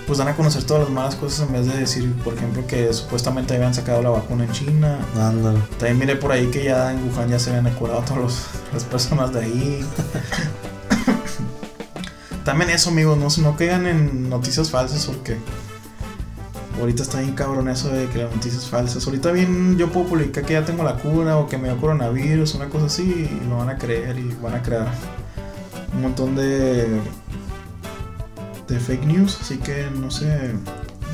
Speaker 2: pues dan a conocer todas las malas cosas en vez de decir, por ejemplo, que supuestamente habían sacado la vacuna en China.
Speaker 1: Ándale.
Speaker 2: También miré por ahí que ya en Wuhan ya se habían curado todas las personas de ahí. También eso, amigos, no, no caigan en noticias falsas porque ahorita está bien cabrón eso de que las noticias falsas. Ahorita bien yo puedo publicar que ya tengo la cura o que me dio coronavirus, una cosa así, y lo van a creer y van a crear un montón de de fake news, así que no sé,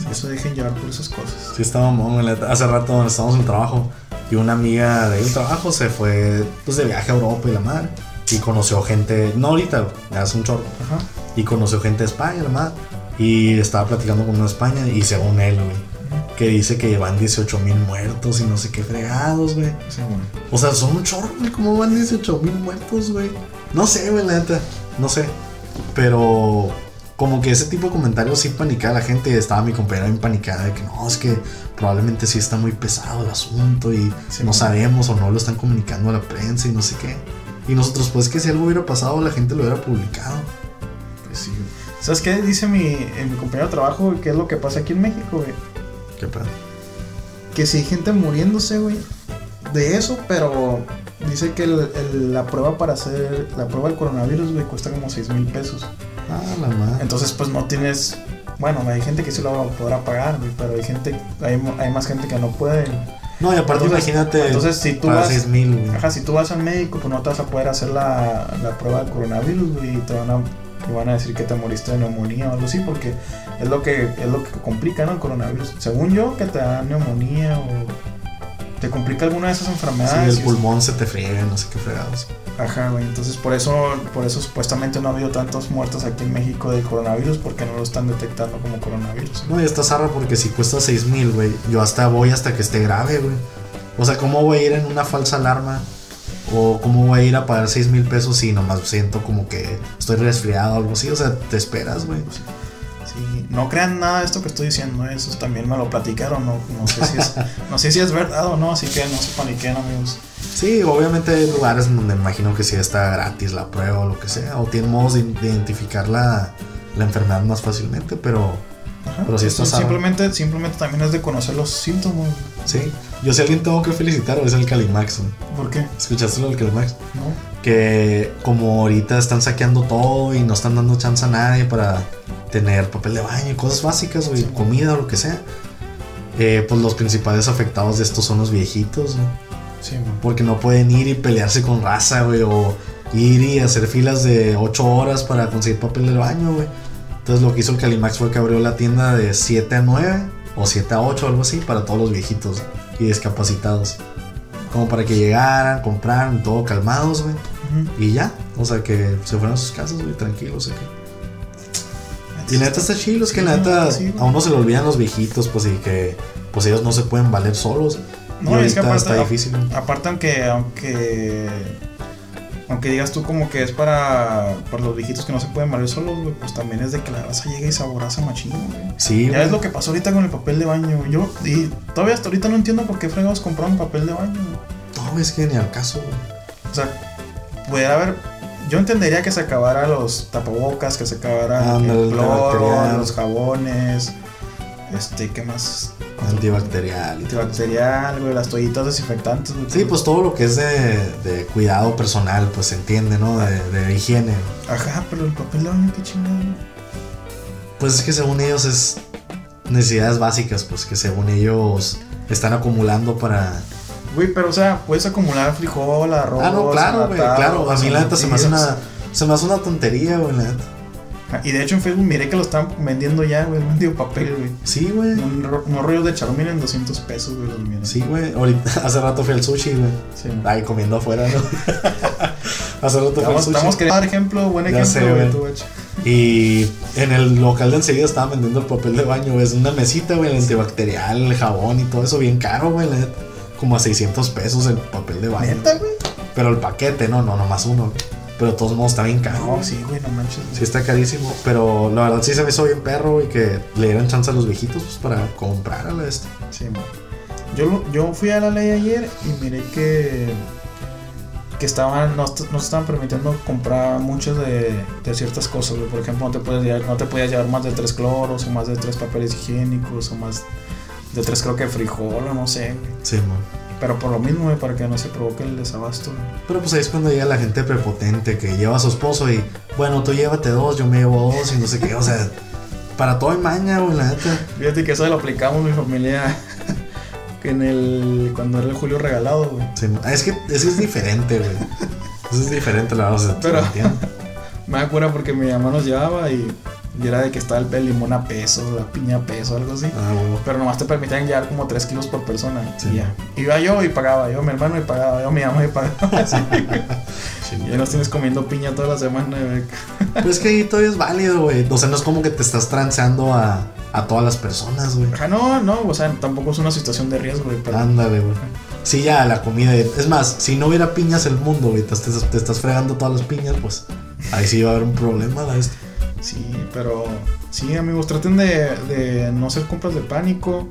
Speaker 2: no se dejen llevar por esas cosas.
Speaker 1: Sí, estaba mamón, la neta. Hace rato estábamos en el trabajo y una amiga de del trabajo se fue pues, de viaje a Europa y la madre. Y conoció gente, no ahorita, hace un chorro.
Speaker 2: Ajá.
Speaker 1: Y conoció gente de España, la madre. Y estaba platicando con uno de España y según él, güey, que dice que van 18 mil muertos y no sé qué fregados, güey.
Speaker 2: Sí, bueno.
Speaker 1: O sea, son un chorro, güey. ¿Cómo van 18 mil muertos, güey? No sé, güey, la neta. No sé. Pero como que ese tipo de comentarios sí panicaba la gente. Estaba mi compañera bien panicada de que no, es que probablemente sí está muy pesado el asunto y
Speaker 2: Sí,
Speaker 1: no sabemos o no lo están comunicando a la prensa y no sé qué. Y nosotros, pues que si algo hubiera pasado, la gente lo hubiera publicado.
Speaker 2: Pues sí, güey. ¿Sabes qué dice mi, eh, mi compañero de trabajo, güey? ¿Qué es lo que pasa aquí en México, güey?
Speaker 1: Qué pedo.
Speaker 2: Que si hay gente muriéndose, güey, de eso, pero dice que el- el- la prueba para hacer, la prueba del coronavirus, güey, cuesta como 6 mil pesos.
Speaker 1: Ah, la madre.
Speaker 2: Entonces, pues no tienes, bueno, hay gente que sí lo podrá pagar, güey, pero hay gente, hay, hay más gente que no puede.
Speaker 1: No, y aparte
Speaker 2: Entonces-
Speaker 1: imagínate.
Speaker 2: entonces, si tú
Speaker 1: para
Speaker 2: vas-
Speaker 1: 6 mil, güey.
Speaker 2: Ajá, si tú vas al médico, pues no te vas a poder hacer la, la prueba del coronavirus, güey, y te van a te van a decir que te moriste de neumonía o algo así, porque es lo que es lo que complica, ¿no? El coronavirus. Según yo, que te da neumonía o te complica alguna de esas
Speaker 1: Sí,
Speaker 2: enfermedades.
Speaker 1: el
Speaker 2: y-
Speaker 1: pulmón se te friega, no sé qué fregados.
Speaker 2: Ajá, güey. Entonces, por eso, por eso supuestamente no ha habido tantos muertos aquí en México del coronavirus, porque no lo están detectando como coronavirus.
Speaker 1: No, y está zarra porque si cuesta 6 mil, güey, yo hasta voy hasta que esté grave, güey. O sea, ¿cómo voy a ir en una falsa alarma O cómo voy a ir a pagar 6 mil pesos si nomás siento como que estoy resfriado o algo así. O sea, te esperas, güey.
Speaker 2: Sí, no crean nada de esto que estoy diciendo, eso también me lo platicaron, no, no sé si es, *laughs* no sé si es verdad o no, así que no se paniquen amigos.
Speaker 1: Sí, obviamente hay lugares donde me imagino que sí está gratis la prueba o lo que sea, o tienen modos de identificar la, la enfermedad más fácilmente, pero,
Speaker 2: Ajá,
Speaker 1: pero si
Speaker 2: esto simplemente, simplemente también es de conocer los síntomas.
Speaker 1: Sí, yo si alguien tengo que felicitar es el Calimax.
Speaker 2: ¿Por qué?
Speaker 1: ¿Escuchaste lo del Calimax?
Speaker 2: No.
Speaker 1: Que como ahorita están saqueando todo y no están dando chance a nadie para tener papel de baño y cosas básicas, güey, comida o lo que sea. eh, pues los principales afectados de estos son los viejitos, güey.
Speaker 2: Sí.
Speaker 1: Porque no pueden ir y pelearse con raza, güey. O ir y hacer filas de 8 horas para conseguir papel del baño, güey. Entonces lo que hizo el Calimax fue que abrió la tienda de 7 a 9 o 7 a 8, algo así, para todos los viejitos y discapacitados. Como para que llegaran, compraran, todo calmados, güey. Y ya, o sea que se fueron a sus casas, güey, tranquilos. acá. Y la neta está chido, es que la neta a uno se le olvidan los viejitos, pues y que pues ellos no se pueden valer solos.
Speaker 2: No,
Speaker 1: y
Speaker 2: es que aparte,
Speaker 1: está difícil.
Speaker 2: aparte aunque, aunque, aunque digas tú como que es para, para los viejitos que no se pueden valer solos, güey, pues también es de que la raza llega y saboraza machín, güey.
Speaker 1: Sí,
Speaker 2: Ya
Speaker 1: güey.
Speaker 2: es lo que pasó ahorita con el papel de baño. Yo, y todavía hasta ahorita no entiendo por qué fregados compraron papel de baño. güey.
Speaker 1: No, es que ni al caso, güey.
Speaker 2: O sea, pudiera haber. Yo entendería que se acabara los tapabocas, que se acabara el cloro, los jabones, este, ¿qué más?
Speaker 1: Antibacterial.
Speaker 2: Antibacterial, güey, las toallitas desinfectantes, güey.
Speaker 1: Sí, pues todo lo que es de, de cuidado personal, pues se entiende, ¿no? De, de higiene.
Speaker 2: Ajá, pero el papel de baño, qué chingado.
Speaker 1: Pues es que según ellos es necesidades básicas, pues que según ellos están acumulando para...
Speaker 2: Güey, pero o sea, puedes acumular frijol, arroz.
Speaker 1: Ah, no, claro, güey, claro. A mí la neta se me hace una... Se me hace una tontería, güey, la neta.
Speaker 2: Y de hecho en Facebook miré que lo están vendiendo ya, güey, *laughs* vendido papel, güey.
Speaker 1: Sí, güey.
Speaker 2: Un ro- unos rollos de charmín en 200 pesos, güey, los miré.
Speaker 1: Sí, güey. Ahorita, *laughs* hace rato fui al sushi, güey.
Speaker 2: Sí.
Speaker 1: Ahí comiendo afuera, ¿no? *laughs* hace rato fui al
Speaker 2: Estamos,
Speaker 1: sushi.
Speaker 2: estamos queriendo dar ejemplo, buen ejemplo,
Speaker 1: sé,
Speaker 2: güey.
Speaker 1: Y en el local de enseguida estaban vendiendo el papel de baño, güey. Es una mesita, güey, el antibacterial, el jabón y todo eso bien caro, güey. la neta. Como a 600 pesos el papel de baño.
Speaker 2: ¿Neta, güey?
Speaker 1: Pero el paquete, no, no, nomás uno. Pero de todos modos está bien caro.
Speaker 2: No, sí, güey, no manches. güey.
Speaker 1: Sí está carísimo. Pero la verdad sí se me hizo bien perro y que le dieran chance a los viejitos pues, para comprar a la esta.
Speaker 2: Sí, man. Yo, yo fui a la ley ayer y miré que que estaban no, no se estaban permitiendo comprar muchas de, de ciertas cosas güey. por ejemplo no te puedes llevar, no te podías llevar más de tres cloros o más de tres papeles higiénicos o más de tres creo que frijol o no sé.
Speaker 1: Sí, man.
Speaker 2: pero por lo mismo güey, para que no se provoque el desabasto güey.
Speaker 1: Pero pues ahí es cuando llega la gente prepotente que lleva a su esposo y, bueno, tú llévate dos, yo me llevo dos y no sé qué. O sea, para todo hay maña, güey, la neta.
Speaker 2: fíjate que eso lo aplicamos mi familia en el cuando era el julio regalado güey.
Speaker 1: Sí, es que eso es diferente, güey. Eso es diferente, la verdad. o sea,
Speaker 2: Pero-
Speaker 1: lo entiendo. *laughs*
Speaker 2: Me da cura porque mi mamá nos llevaba y, y era de que estaba el, el limón a peso, la piña a peso, algo así.
Speaker 1: Ah, güey.
Speaker 2: Pero nomás te permitían llevar como 3 kilos por persona.
Speaker 1: Sí.
Speaker 2: Y ya. Iba yo y pagaba, yo mi hermano y pagaba, yo mi mamá y pagaba. *laughs*
Speaker 1: Sí.
Speaker 2: y ya nos tienes comiendo piña toda la semana.
Speaker 1: Pero es que ahí todavía es válido, güey. O sea, no es como que te estás transeando a, a todas las personas, güey.
Speaker 2: Ajá, no, no, o sea, tampoco es una situación de riesgo, güey, pero
Speaker 1: Ándale, güey. Sí, ya, la comida. Es más, si no hubiera piñas el mundo, güey, te, te- te estás fregando todas las piñas, pues ahí sí va a haber un problema, la esta.
Speaker 2: Sí, pero sí, amigos, traten de, de no hacer compras de pánico.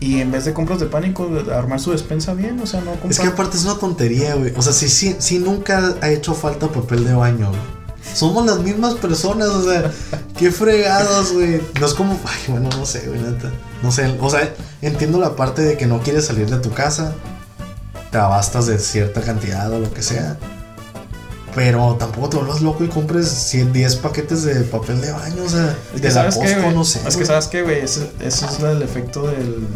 Speaker 2: Y en vez de compras de pánico, armar su despensa bien, o sea, no comprar.
Speaker 1: Es que aparte es una tontería, güey. O sea, si, si, si nunca ha hecho falta papel de baño, güey. Somos las mismas personas, o sea, qué fregados, güey. No es como, ay, bueno, no sé, güey, neta. No sé, o sea, entiendo la parte de que no quieres salir de tu casa, te abastas de cierta cantidad o lo que sea. Pero tampoco te vuelvas loco y compres 100, 10 paquetes de papel de baño, o sea,
Speaker 2: Es que
Speaker 1: de la
Speaker 2: qué,
Speaker 1: Costco, no sé.
Speaker 2: Es que sabes qué, güey. Ese es el efecto del.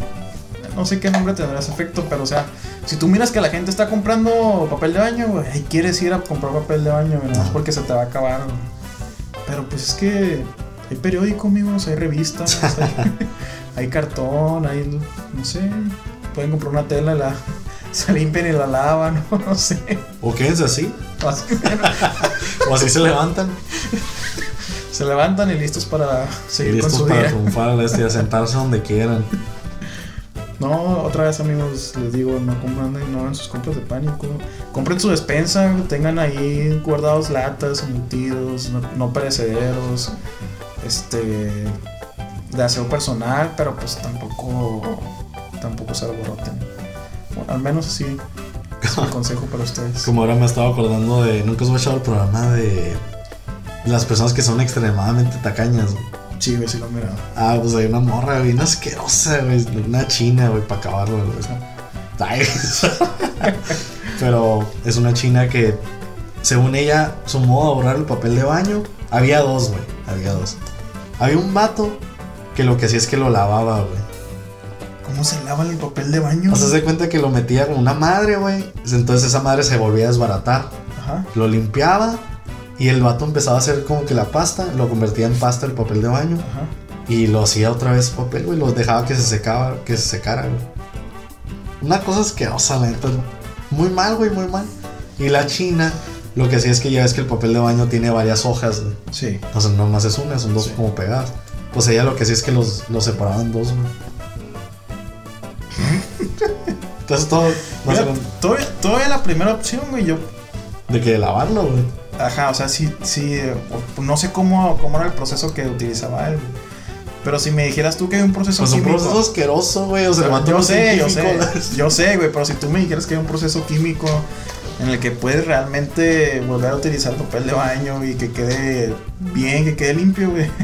Speaker 2: No sé qué nombre tendrá ese efecto, pero o sea, si tú miras que la gente está comprando papel de baño, güey, ahí quieres ir a comprar papel de baño, güey, no es
Speaker 1: Ajá.
Speaker 2: porque se te va a acabar, güey. Pero pues es que hay periódico, amigos, hay revistas, *laughs* hay, hay cartón, hay. No sé. Pueden comprar una tela, la, *laughs* se limpian y la lavan, no, no sé.
Speaker 1: O quédense así,
Speaker 2: Así, *laughs*
Speaker 1: o así se levantan.
Speaker 2: se levantan y listos para
Speaker 1: Y
Speaker 2: seguir con
Speaker 1: listos
Speaker 2: su
Speaker 1: para
Speaker 2: día.
Speaker 1: triunfar a sentarse donde quieran.
Speaker 2: No, otra vez amigos, les digo, no compren, no hagan sus compras de pánico. Compren su despensa, tengan ahí guardados latas, embutidos, no, no perecederos, este, de aseo personal, pero pues tampoco, tampoco se alboroten. Bueno, al menos así es mi *laughs* consejo para ustedes.
Speaker 1: Como ahora me estaba acordando de. Nunca os he echado el programa de. Las personas que son extremadamente tacañas. güey.
Speaker 2: Sí, güey, sí lo he mirado.
Speaker 1: Ah, pues hay una morra bien asquerosa, güey. Una china, güey, para acabarlo, güey. Ay. *laughs* Pero es una china que, según ella, su modo de borrar el papel de baño. Había dos, güey. Había dos. Había un vato que lo que hacía es que lo lavaba, güey.
Speaker 2: ¿Cómo se lavan el papel de baño?
Speaker 1: Sea, se cuenta que lo metía con una madre, güey. Entonces esa madre se volvía a desbaratar.
Speaker 2: Ajá.
Speaker 1: Lo limpiaba y el vato empezaba a hacer como que la pasta, lo convertía en pasta el papel de baño
Speaker 2: Ajá.
Speaker 1: y lo hacía otra vez papel, güey. Lo dejaba que se secaba, que se secara, güey. Una cosa asquerosa, la neta. Muy mal, güey, muy mal. Y la china, lo que hacía es que ya ves que el papel de baño tiene varias hojas, güey.
Speaker 2: Sí.
Speaker 1: O sea, no más es una, son dos
Speaker 2: Sí.
Speaker 1: como pegadas. Pues ella lo que hacía es que los, los separaba en dos, güey. Entonces todo,
Speaker 2: Mira, todavía, todavía la primera opción, güey, yo
Speaker 1: de que lavarlo, güey.
Speaker 2: Ajá, o sea, sí, sí, no sé cómo, cómo era el proceso que utilizaba él. Pero si me dijeras tú que hay un proceso
Speaker 1: Pues un
Speaker 2: químico.
Speaker 1: proceso asqueroso, güey. O sea, vato
Speaker 2: yo
Speaker 1: es
Speaker 2: sé, yo sé, yo sé, güey, pero si tú me dijeras que hay un proceso químico en el que puedes realmente volver a utilizar el papel de baño y que quede bien, que quede limpio, güey. *laughs*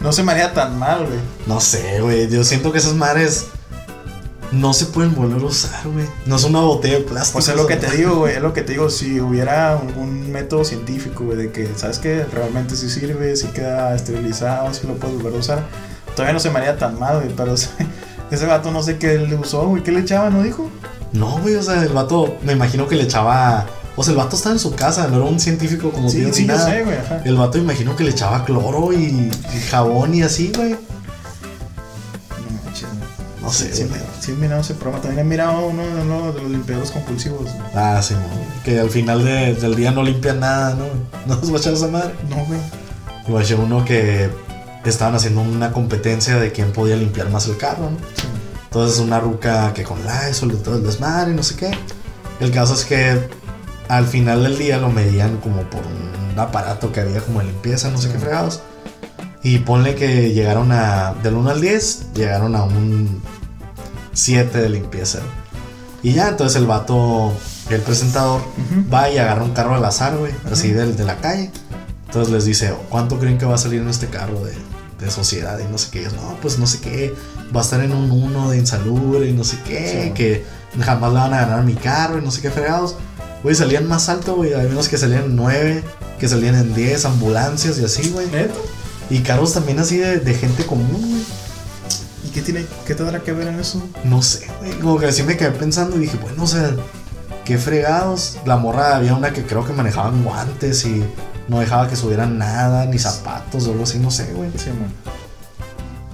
Speaker 2: No se me haría tan mal, güey.
Speaker 1: No sé, güey. Yo siento que esas madres no se pueden volver a usar, güey. No es una botella de plástico.
Speaker 2: Pues es lo que te *laughs* digo, güey, es lo que te digo, si hubiera algún método científico, güey, de que, ¿sabes qué? Realmente sí sirve, sí queda esterilizado, sí lo puedes volver a usar. Todavía no se me haría tan mal, güey, pero *laughs* ese, ese gato no sé qué le usó, güey, ¿qué le echaba, no dijo?
Speaker 1: No, güey. O sea, el vato, me imagino que le echaba. O sea, el vato estaba en su casa, no era un científico como
Speaker 2: Sí,
Speaker 1: tío
Speaker 2: sí, yo
Speaker 1: nada.
Speaker 2: sé, güey, ajá.
Speaker 1: El vato, imagino que le echaba cloro y, y jabón y así, güey.
Speaker 2: No
Speaker 1: sé,
Speaker 2: Sí,
Speaker 1: güey.
Speaker 2: sí he mirado ese programa, también he mirado uno, de los limpiadores compulsivos. güey.
Speaker 1: Ah, sí. Que al final de- del día no limpian nada, ¿no? *laughs* No nos va a echar esa madre.
Speaker 2: No, güey.
Speaker 1: Guaché uno que estaban haciendo una competencia de quién podía limpiar más el carro, ¿no?
Speaker 2: Sí.
Speaker 1: Entonces una ruca que con Lysol y todo el desmadre y no sé qué. El caso es que al final del día lo medían como por un aparato que había como de limpieza, no sé qué fregados. Y ponle que llegaron a, del 1 al 10, llegaron a un 7 de limpieza. Y ya, entonces el vato, el presentador, va y agarra un carro al azar, güey, así del de la calle. Entonces les dice, ¿cuánto creen que va a salir en este carro de, de sociedad? Y no sé qué. Y ellos, no, pues no sé qué. Va a estar en un 1 de insalubre y no sé qué.
Speaker 2: Sí.
Speaker 1: Que jamás le van a ganar mi carro y no sé qué fregados. Güey, salían más alto, güey. Hay menos que salían en 9, que salían en 10, ambulancias y así, güey. Y carros también así de, de gente común, güey.
Speaker 2: ¿Y qué tiene, qué tendrá que ver en eso?
Speaker 1: No sé, güey. Como que así me quedé pensando y dije, bueno, o sea, qué fregados. La morra había una que creo que manejaban guantes y no dejaba que subieran nada, ni zapatos o algo así, no sé, güey.
Speaker 2: Sí, man.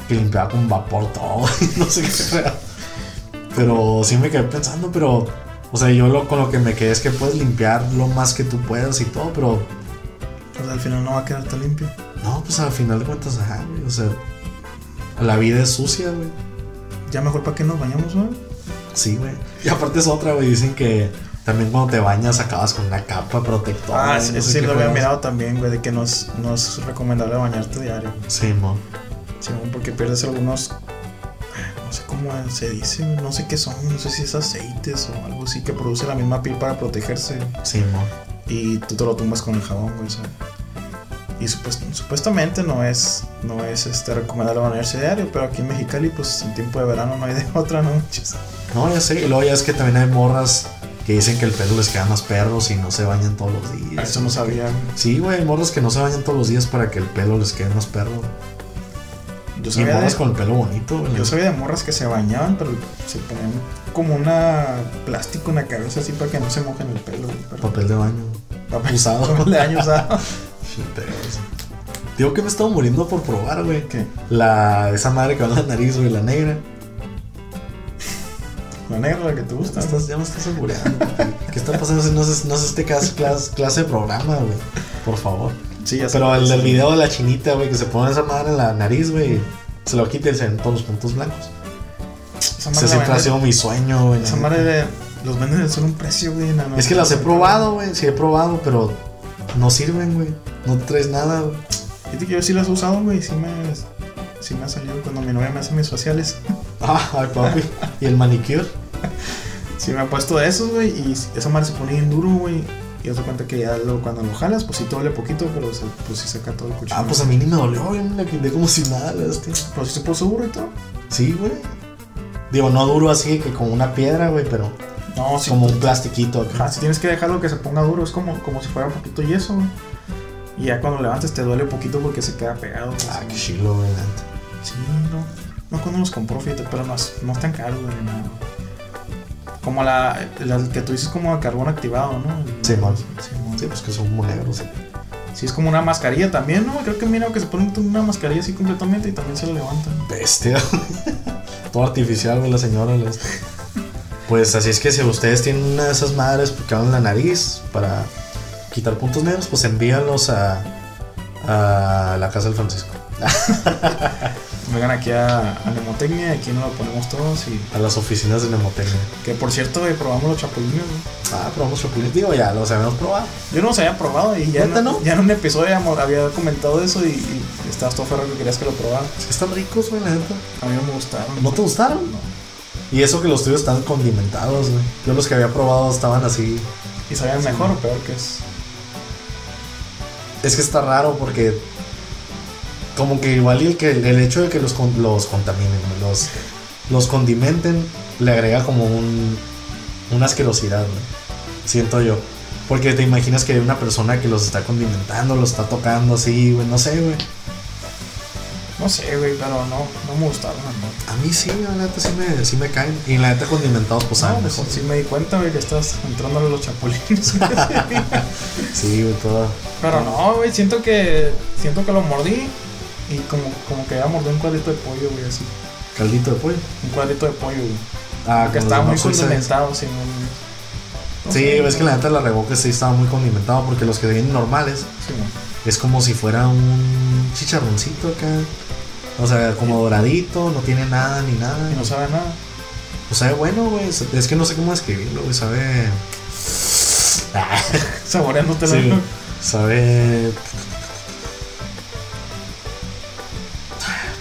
Speaker 1: Que limpiaba con vapor todo *laughs* no sé qué fregado. Pero sí me quedé pensando, pero, o sea, yo lo, con lo que me quedé es que puedes limpiar lo más que tú puedas y todo, pero
Speaker 2: Pues al final no va a quedar tan limpio.
Speaker 1: no, pues al final de cuentas, ajá, güey, o sea, la vida es sucia, güey.
Speaker 2: Ya mejor para qué nos bañamos, güey.
Speaker 1: Sí, güey. Y aparte es otra, güey. Dicen que también cuando te bañas acabas con una capa protectora.
Speaker 2: Ah, sí,
Speaker 1: no sé
Speaker 2: sí, lo había mirado también, güey, de que no es, no es recomendable bañarte diario.
Speaker 1: Sí, mo.
Speaker 2: Sí, güey, porque pierdes algunos. No sé cómo se dice, no sé qué son, no sé si es aceites o algo así que produce la misma piel para protegerse.
Speaker 1: Sí, mo.
Speaker 2: Y tú te lo tumbas con el jabón, güey, sea. Y supuest- supuestamente no es, no es este, recomendable bañarse diario, pero aquí en Mexicali, pues en tiempo de verano no hay de *laughs* otra, ¿no?
Speaker 1: No, ya sé. Y luego ya es que también hay morras que dicen que el pelo les queda más perros y no se bañan todos los días.
Speaker 2: Eso no sabía.
Speaker 1: Sí, güey. Hay morras que no se bañan todos los días para que el pelo les quede más perro.
Speaker 2: Yo
Speaker 1: Y
Speaker 2: sabía,
Speaker 1: morras
Speaker 2: de,
Speaker 1: con el pelo bonito, güey.
Speaker 2: yo sabía de morras que se bañaban, pero se ponían como una plástico en la cabeza así para que no se mojen el pelo. güey, pero-
Speaker 1: Papel de baño.
Speaker 2: Papel-
Speaker 1: usado.
Speaker 2: papel *laughs* de año usado. *laughs*
Speaker 1: Digo que me estaba muriendo por probar, güey.
Speaker 2: ¿Qué?
Speaker 1: La, esa madre que va en la nariz, güey, la negra.
Speaker 2: La negra, la que te gusta.
Speaker 1: Estás- ya me estás albureando. *laughs* ¿Qué está pasando? No es, no es este clase, clase, de programa, güey. Por favor.
Speaker 2: Sí, ya
Speaker 1: Pero el del video de la chinita, güey, que se pone esa madre en la nariz, güey. Se lo quita y se ven todos los puntos blancos.
Speaker 2: Esa madre,
Speaker 1: siempre ha sido mi sueño, güey.
Speaker 2: esa madre de- los venden en solo un precio, güey. no, no,
Speaker 1: Es que las he probado, güey. Sí he probado, pero no sirven, güey. No traes nada, güey.
Speaker 2: Fíjate que yo sí las he usado, güey. Sí me, sí me ha salido cuando mi novia me hace mis faciales. *laughs*
Speaker 1: Ah, ay, papi. ¿Y el manicure? *laughs*
Speaker 2: Sí me ha puesto de esos, güey. Y esa madre se pone bien duro, güey. Y te cuenta que ya lo- cuando lo jalas, pues sí te duele poquito, pero se- pues sí saca todo el cuchillo.
Speaker 1: Ah, pues a mí ni me dolió, güey. Me la quité como si nada, hostia.
Speaker 2: Pero sí se puso duro y todo.
Speaker 1: Sí, güey. Digo, no duro así que como una piedra, güey, pero
Speaker 2: No, sí.
Speaker 1: como un plastiquito acá.
Speaker 2: si tienes que dejarlo que se ponga duro, es como, como si fuera un poquito yeso, güey. Y ya cuando levantes te duele un poquito porque se queda pegado. pues.
Speaker 1: Ah, qué chilo, güey. la.
Speaker 2: Sí, no. No cuando los compró, fíjate, pero no, es- no están caros, güey, nada. Como la, la que tú dices como de carbón activado, ¿no?
Speaker 1: Sí, man.
Speaker 2: Sí, man.
Speaker 1: Sí, pues que son como negros. sí.
Speaker 2: Sí, es como una mascarilla también, ¿no? Creo que mira que se ponen una mascarilla así completamente y también se lo levantan.
Speaker 1: Bestia. *laughs* Todo artificial, güey, la señora. la- Pues así es que si ustedes tienen una de esas madres que van en la nariz para quitar puntos negros, pues envíalos a, a la casa del Francisco. *laughs*
Speaker 2: Vengan aquí a, a Nemotecnia, aquí nos lo ponemos todos y...
Speaker 1: A las oficinas de Nemotecnia.
Speaker 2: Que por cierto, güey, probamos los chapulines, güey.
Speaker 1: Ah, probamos chapulines. Digo, ya los habíamos probado.
Speaker 2: Yo no los había probado y ya,
Speaker 1: ¿Neta
Speaker 2: en-
Speaker 1: no?
Speaker 2: ya en un episodio había comentado eso y, y estabas todo ferro que querías que lo probara.
Speaker 1: Están ricos, güey, la neta.
Speaker 2: A mí no me gustaron.
Speaker 1: ¿No te gustaron?
Speaker 2: No.
Speaker 1: Y eso que los tuyos están condimentados, güey. Yo los que había probado estaban así.
Speaker 2: ¿Y sabían mejor o peor que es?
Speaker 1: Es que está raro porque. Como que igual el, que, el hecho de que los, los contaminen, los, los condimenten, le agrega como un. Una asquerosidad, güey. Siento yo. Porque te imaginas que hay una persona que los está condimentando, los está tocando así, güey. No sé, güey.
Speaker 2: No sé, güey, pero no, no me gustaron. No,
Speaker 1: A mí sí, la neta sí me, sí me caen. Y la neta condimentados, pues saben
Speaker 2: no
Speaker 1: mejor.
Speaker 2: sí me di cuenta, güey, que estás entrando a los chapulines. *laughs*
Speaker 1: Sí, güey, todo.
Speaker 2: pero no, güey, siento que siento que lo mordí y como, como que ya mordí un cuadrito de pollo, güey, así.
Speaker 1: Caldito de pollo.
Speaker 2: Un cuadrito de pollo, güey.
Speaker 1: Ah,
Speaker 2: que estaba muy condimentado, sí, no,
Speaker 1: Sí,
Speaker 2: sé,
Speaker 1: ves que la neta la revoque sí estaba muy condimentado porque los que vienen normales
Speaker 2: Sí,
Speaker 1: es como si fuera un chicharroncito acá. O sea, como doradito, no tiene nada ni nada.
Speaker 2: Y no sabe nada.
Speaker 1: Pues sabe bueno, güey. Es que no sé cómo describirlo, güey. Sabe. Ah, *laughs*
Speaker 2: Saboreándote
Speaker 1: sí,
Speaker 2: la
Speaker 1: sabe.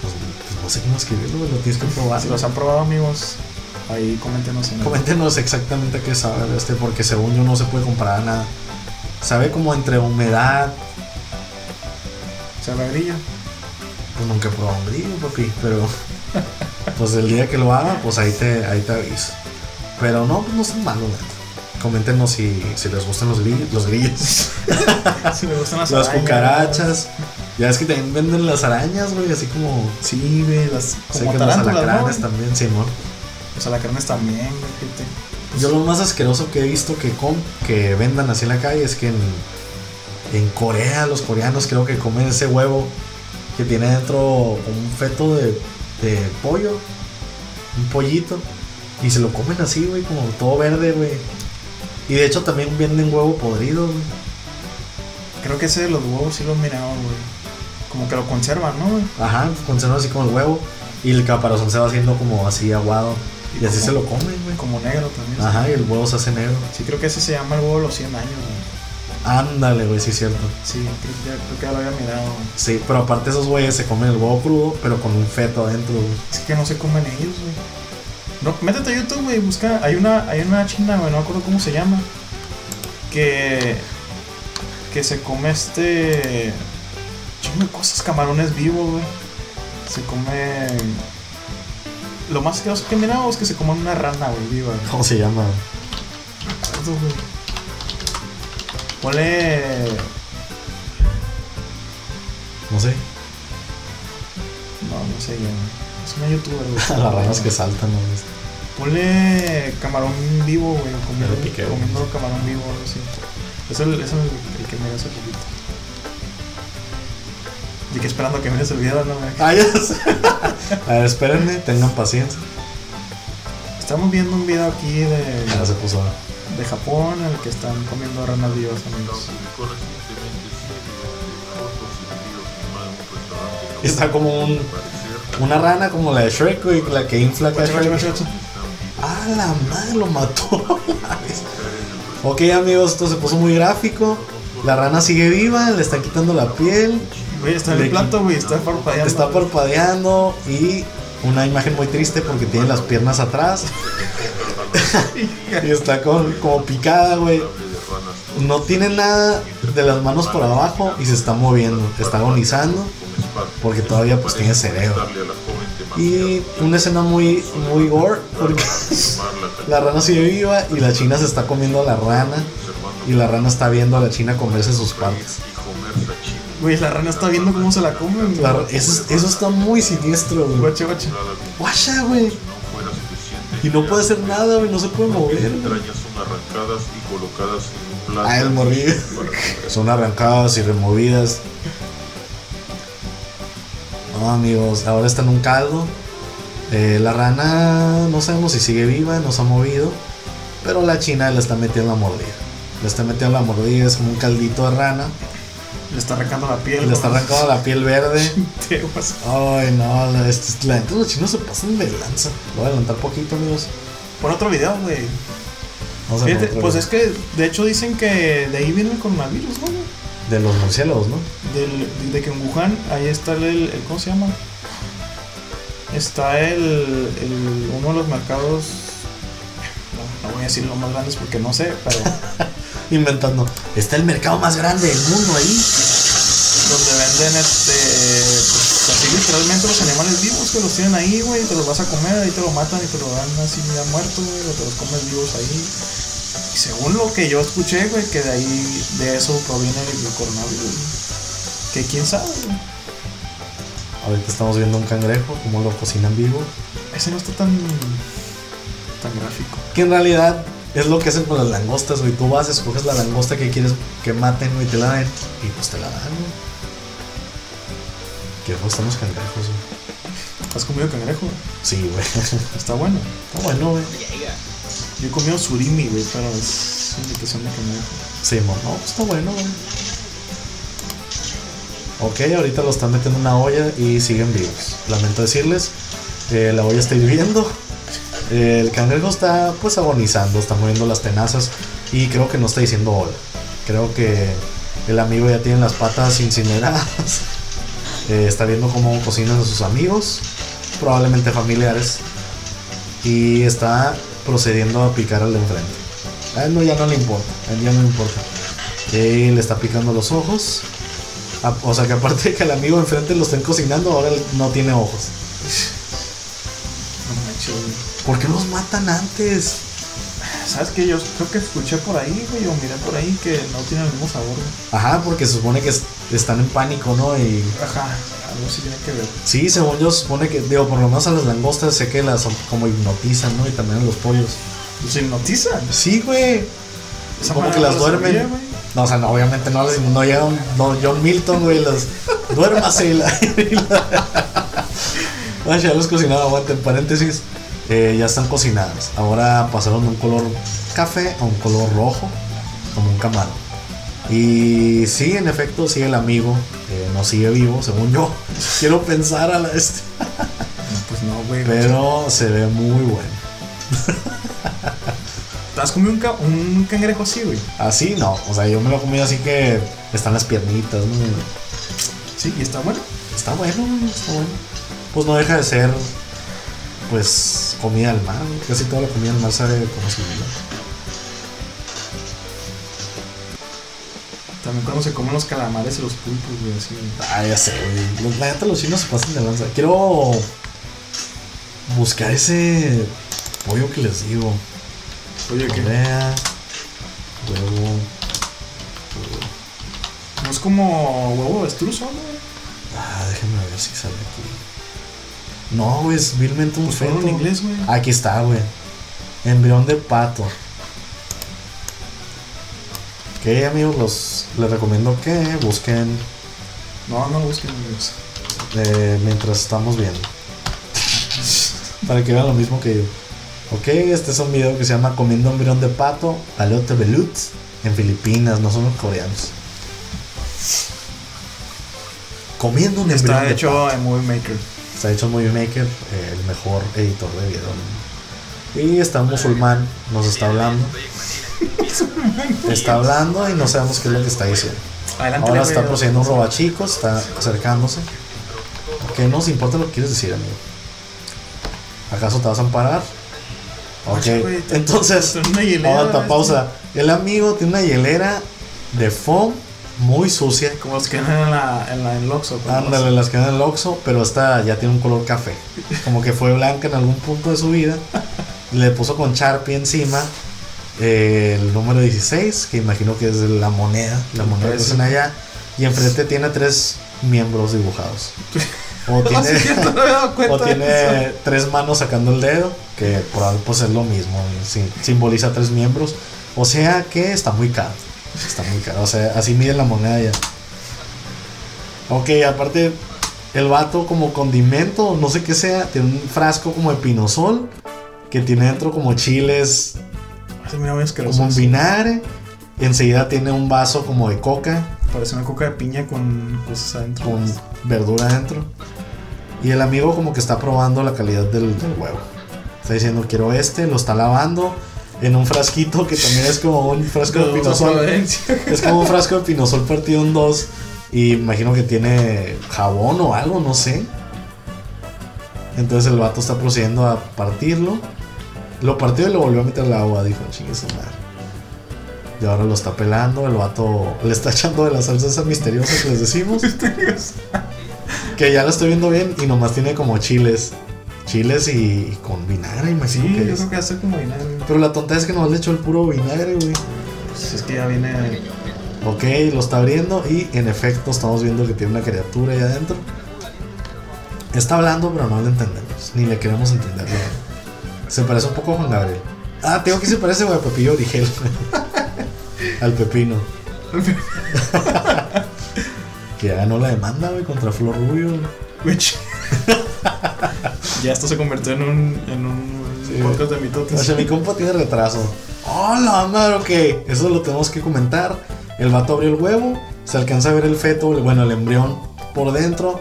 Speaker 1: Pues, pues no sé cómo escribirlo, güey. Lo tienes que probar.
Speaker 2: Si los han probado, amigos, ahí coméntenos en
Speaker 1: Coméntenos exactamente qué sabe este, porque según yo no se puede comparar nada. Sabe como entre humedad,
Speaker 2: ¿Sabe a grillo?
Speaker 1: Pues nunca he probado un grillo, papi, pero pues el día que lo haga, pues ahí te, ahí te aviso. Pero no, pues no son malos, neta. Coméntenos si, si les gustan los grillos, los grillos, *laughs*
Speaker 2: Si me gustan las,
Speaker 1: las
Speaker 2: arañas.
Speaker 1: cucarachas. Ya es que también venden las arañas, güey, así como.
Speaker 2: Sí, güey, las
Speaker 1: Sé
Speaker 2: como
Speaker 1: que los
Speaker 2: tarántulas, ¿no?
Speaker 1: alacranes también, Simón.
Speaker 2: Los alacranes también, güey, fíjate.
Speaker 1: Yo lo más asqueroso que he visto que, com que vendan así en la calle es que en, en Corea, los coreanos creo que comen ese huevo que tiene dentro un feto de, de pollo, un pollito, y se lo comen así, güey, como todo verde, güey. Y de hecho también venden huevo podrido, güey.
Speaker 2: Creo que ese de los huevos sí lo he mirado, güey. Como que lo conservan, ¿no, güey?
Speaker 1: Ajá, conservan así como el huevo, y el caparazón se va haciendo como así aguado, y así
Speaker 2: como-
Speaker 1: se lo comen, güey.
Speaker 2: Como negro también.
Speaker 1: Ajá, y el huevo se hace negro.
Speaker 2: Sí, creo que ese se llama el huevo de los 100 años, güey.
Speaker 1: Ándale, güey, sí es cierto.
Speaker 2: Sí, creo, que ya lo había mirado, güey.
Speaker 1: Sí, pero aparte esos güeyes se comen el huevo crudo, pero con un feto adentro, güey.
Speaker 2: Es que no se comen ellos, güey. No, métete a YouTube, güey, busca. Hay una, hay una china, güey, no me acuerdo cómo se llama. Que. Que se come este. Chingo de cosas, camarones vivos, güey. Se come. Lo más que he mirado es que se comen una rana, güey, viva. güey.
Speaker 1: ¿Cómo se llama?
Speaker 2: Acuerdo, güey. Ponle.
Speaker 1: No sé.
Speaker 2: No, no sé, güey. Es una youtuber, güey. *laughs*
Speaker 1: Las ranas que saltan, ¿no?
Speaker 2: Ponle camarón vivo, güey. Comiendo,
Speaker 1: Ya piqué,
Speaker 2: comiendo camarón vivo, algo así. Es el, es el, el que me hace poquito. Y que esperando que me se olvidara, no. *laughs*
Speaker 1: Ah, ya sé. A ver, espérenme, tengan paciencia.
Speaker 2: Estamos viendo un video aquí de,
Speaker 1: Ya se puso.
Speaker 2: De Japón en el que están comiendo ranas vivas, amigos.
Speaker 3: y
Speaker 1: Está como un- Una rana como la de Shrek, güey, la que infla
Speaker 2: guacha,
Speaker 1: Shrek. Ah, la madre, lo mató. *laughs* ok, amigos, esto se puso muy gráfico. La rana sigue viva, le están quitando la piel,
Speaker 2: Güey, está en el plato, güey, está parpadeando.
Speaker 1: está parpadeando y una imagen muy triste porque tiene las piernas atrás y está con, como picada, güey. No tiene nada de las manos por abajo y se está moviendo, está agonizando porque todavía pues tiene cerebro. Y una escena muy, muy gore porque *laughs* la rana sigue viva y la china se está comiendo a la rana y la rana está viendo a la china comerse sus partes.
Speaker 2: Güey, la rana está viendo cómo se la comen.
Speaker 1: Eso, eso está muy siniestro, güey.
Speaker 2: Guacha, guacha.
Speaker 1: Guacha, güey. Y no puede hacer nada, güey, no se puede mover. güey.
Speaker 3: entrañas son arrancadas y colocadas en un plato.
Speaker 1: Ah, el morrillo. *laughs* Son arrancadas y removidas. No, amigos, ahora está en un caldo. Eh, la rana no sabemos si sigue viva, no se ha movido. Pero la china le está metiendo la mordida. Le está metiendo la mordida, es como un caldito de rana.
Speaker 2: Le está arrancando la piel.
Speaker 1: Le está arrancando la piel verde. *laughs* Ay, no, la, este- la los chinos se pasan de lanza. Lo voy a adelantar poquito, amigos.
Speaker 2: Pon otro video, güey.
Speaker 1: Vamos a
Speaker 2: Fíjate, pues es que de hecho dicen que de ahí viene el coronavirus, güey.
Speaker 1: De los murciélagos, ¿no?
Speaker 2: Del, de que en Wuhan, ahí está el, el- ¿cómo se llama? Está el, el- uno de los mercados, no, no voy a decir los más grandes porque no sé, pero *laughs*
Speaker 1: Inventando. Está el mercado más grande del mundo ahí.
Speaker 2: donde venden este, pues así literalmente los animales vivos que los tienen ahí, güey, te los vas a comer, ahí te lo matan y te lo dan así ya muerto, güey, o te los comes vivos ahí. Y según lo que yo escuché, güey, que de ahí, de eso proviene el, coronavirus, güey. Que quién sabe, güey.
Speaker 1: Ahorita estamos viendo un cangrejo, cómo lo cocinan vivo.
Speaker 2: Ese no está tan, tan gráfico.
Speaker 1: Que en realidad es lo que hacen con las langostas, güey. Tú vas, escoges la langosta que quieres que maten, güey, te la den. Y pues te la dan, güey. Qué ojos están los cangrejos, güey.
Speaker 2: ¿Has comido cangrejo? güey?
Speaker 1: Sí, güey. *laughs*
Speaker 2: Está bueno.
Speaker 1: Está bueno, güey.
Speaker 2: Yo he comido surimi, güey, pero es invitación de cangrejo.
Speaker 1: Sí, mo- no, pues está bueno, güey. Ok, ahorita lo están metiendo en una olla y siguen vivos. Lamento decirles, eh, la olla está hirviendo. Eh, el cangrejo está pues agonizando, está moviendo las tenazas y creo que no está diciendo hola. Creo que el amigo ya tiene las patas incineradas. *laughs* Eh, está viendo cómo cocinan a sus amigos, probablemente familiares. Y está procediendo a picar al de enfrente. A él no, ya no le importa, a él ya no le importa. Y le está picando los ojos. O sea que aparte de que el amigo enfrente lo estén cocinando, ahora él no tiene ojos. ¿Por qué los matan antes?
Speaker 2: ¿Sabes qué? Yo creo que escuché por ahí, güey, o miré por ahí que no tiene el mismo sabor, güey.
Speaker 1: Ajá, porque se supone que es- están en pánico, ¿no? Y
Speaker 2: Ajá, algo sí tiene que ver.
Speaker 1: sí, según yo, se supone que, digo, por lo menos a las langostas sé que las como hipnotizan, ¿no? Y también a los pollos.
Speaker 2: Los hipnotizan.
Speaker 1: Sí, güey.
Speaker 2: Esa
Speaker 1: Como
Speaker 2: madre
Speaker 1: que
Speaker 2: no
Speaker 1: las
Speaker 2: la sabía,
Speaker 1: duermen.
Speaker 2: güey.
Speaker 1: No, o sea, no, obviamente no, les- no llega un no, John Milton, güey, las duérmase y la. y la- *laughs* ya los cocinaba, aguanta, en paréntesis. Eh, ya están cocinadas. Ahora pasaron de un color café a un color rojo, como un camarón. Y sí, en efecto, sigue el amigo. eh, no sigue vivo, según yo. *laughs* Quiero pensar a la este.
Speaker 2: No, pues no, güey.
Speaker 1: Pero se ve muy bueno.
Speaker 2: ¿Te has comido un, ca- un cangrejo así, güey?
Speaker 1: Así no, o sea, yo me lo comí así que están las piernitas, ¿no?
Speaker 2: Sí, y está bueno.
Speaker 1: Está bueno, está bueno. Pues no deja de ser, pues, comida del mar. Casi toda la comida del mar sabe si.
Speaker 2: También cuando se comen los calamares y los pulpos, güey, así.
Speaker 1: Ah, ya sé, güey. Los, la neta, los chinos se pasan de lanza. Quiero buscar ese pollo que les digo.
Speaker 2: ¿qué?
Speaker 1: Corea, huevo.
Speaker 2: No es como huevo de avestruz, ¿no, güey?
Speaker 1: Ah, déjenme ver si sale aquí. No, güey, es vilmente un
Speaker 2: Pues
Speaker 1: feto.
Speaker 2: en inglés, güey.
Speaker 1: Aquí está, güey. Embrión de pato. Ok, amigos, los, les recomiendo que busquen
Speaker 2: No, no busquen en inglés.
Speaker 1: eh, mientras estamos viendo. *laughs* Para que vean lo mismo que yo. Ok, este es un video que se llama Comiendo embrión de pato, Alote Belut, en Filipinas, no son los coreanos. Comiendo un embrión
Speaker 2: Está
Speaker 1: de
Speaker 2: hecho
Speaker 1: pato.
Speaker 2: en Movie Maker.
Speaker 1: Está hecho en Movie Maker, eh, el mejor editor de video. Y está un musulmán, nos está hablando. Está hablando y no sabemos qué es lo que está diciendo.
Speaker 2: Adelante.
Speaker 1: Ahora está procediendo un robachicos, está acercándose. ¿Qué nos importa lo que quieres decir, amigo? ¿Acaso te vas a amparar? Ok, entonces,
Speaker 2: una
Speaker 1: pausa. El amigo tiene una hielera de foam muy sucia.
Speaker 2: Como los que en la, en la en Loxo.
Speaker 1: Ándale, las que dan en el Oxxo, pero esta ya tiene un color café. Como que fue blanca en algún punto de su vida. *laughs* Le puso con Sharpie encima eh, el número 16, que imagino que es la moneda, la moneda que hacen allá. Y enfrente tiene tres miembros dibujados. *laughs* O
Speaker 2: sí,
Speaker 1: tiene,
Speaker 2: no *laughs*
Speaker 1: o tiene tres manos sacando el dedo, que por algo pues es lo mismo, sim- simboliza tres miembros. O sea que está muy caro. Está muy caro. O sea, así mide la moneda ya. Ok, aparte, el vato como condimento, no sé qué sea, tiene un frasco como de pinosol que tiene dentro como chiles,
Speaker 2: Se mira muy
Speaker 1: como un vinagre. Enseguida tiene un vaso como de coca
Speaker 2: Parece una coca de piña con cosas adentro.
Speaker 1: con verdura adentro. Y el amigo como que está probando la calidad del, del huevo. Está diciendo, quiero este, lo está lavando en un frasquito que también es como un frasco de *laughs* pinosol. Es como un frasco de pinosol partido en dos. Y imagino que tiene jabón o algo, no sé. Entonces el vato está procediendo a partirlo. Lo partió y lo volvió a meter al agua. Dijo, chingue su madre. Y ahora lo está pelando. El vato le está *laughs* echando de la salsa esa misteriosa que les decimos. *laughs* que ya la estoy viendo bien y nomás tiene como chiles. Chiles y, y con vinagre,
Speaker 2: Sí,
Speaker 1: imagino que
Speaker 2: yo
Speaker 1: es.
Speaker 2: creo que hace como vinagre.
Speaker 1: Pero la tonta es que nomás le echó el puro vinagre, güey.
Speaker 2: Pues es que ya viene.
Speaker 1: Ok, lo está abriendo y en efecto estamos viendo que tiene una criatura ahí adentro. Está hablando, pero no lo entendemos, ni le queremos entender. Se parece un poco a Juan Gabriel. Ah, tengo que se parece güey, a Pepillo Origel. *laughs* Al Pepino. *laughs* que ya ganó la demanda, güey, contra Flor Rubio.
Speaker 2: Which- *laughs* *laughs* ya esto se convirtió en un, en un
Speaker 1: Sí.
Speaker 2: podcast de
Speaker 1: O
Speaker 2: mitotes.
Speaker 1: sea, mi compa tiene retraso. ¡Hola, madre! Ok, eso lo tenemos que comentar. El vato abrió el huevo, se alcanza a ver el feto, bueno, el embrión por dentro.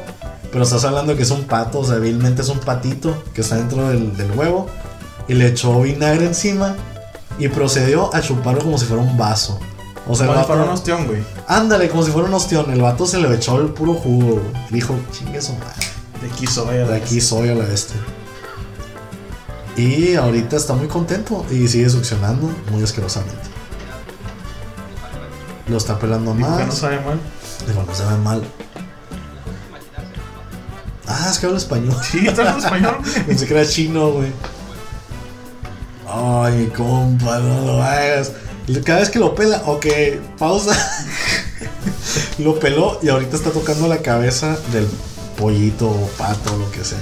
Speaker 1: Pero estás hablando que es un pato, o sea, vilmente es un patito que está dentro del, del huevo. Y le echó vinagre encima y procedió a chuparlo como si fuera un vaso. O sea,
Speaker 2: Como si fuera un ostión, güey.
Speaker 1: ándale, como si fuera un ostión. El vato se le echó el puro jugo. güey. Dijo, chingue su madre.
Speaker 2: De aquí soy. a la
Speaker 1: De aquí soy a la bestia. Y ahorita está muy contento y sigue succionando muy asquerosamente. Lo está pelando.
Speaker 2: ¿Por qué no
Speaker 1: más.
Speaker 2: sabe mal?
Speaker 1: Digo, no se ve mal. Ah, es que habla español.
Speaker 2: Sí, está en español. *laughs*
Speaker 1: Pensé que era chino, güey. Ay, mi compa, no lo hagas. Cada vez que lo pela, ok, pausa. *laughs* lo peló y ahorita está tocando la cabeza del pollito o pato lo que sea.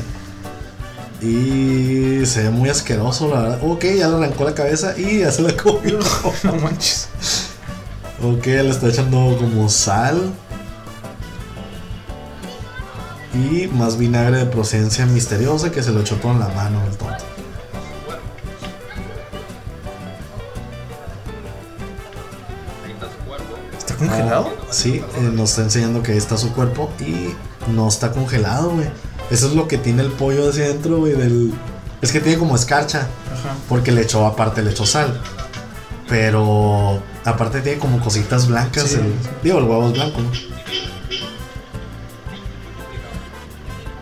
Speaker 1: Y se ve muy asqueroso, la verdad. Ok, ya le arrancó la cabeza y ya se la comió. *laughs*
Speaker 2: No manches.
Speaker 1: Ok, le está echando como sal. Y más vinagre de procedencia misteriosa que se lo echó todo en la mano el tonto.
Speaker 2: Congelado?
Speaker 1: Sí, eh, nos está enseñando que ahí está su cuerpo y no está congelado, güey. Eso es lo que tiene el pollo hacia adentro, güey, del... Es que tiene como escarcha,
Speaker 2: Ajá.
Speaker 1: porque le echó, aparte le echó sal. Pero aparte tiene como cositas blancas.
Speaker 2: Sí.
Speaker 1: el- digo, el huevo es blanco, ¿no?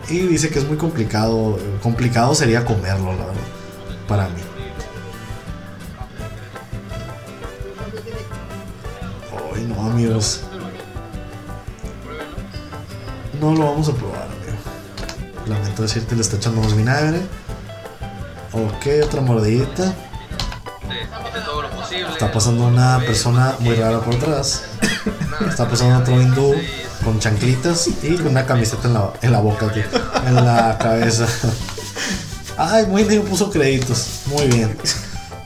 Speaker 1: Y dice que es muy complicado. Complicado sería comerlo, la verdad. Para mí. No, amigos. No lo vamos a probar, amigo. Lamento decirte, le está echando más vinagre. Ok, otra mordidita. Está pasando una persona muy rara por atrás. Está pasando otro hindú con chanclitas y con una camiseta en la, en la boca, aquí, en la cabeza. Ay, muy bien, puso créditos. Muy bien.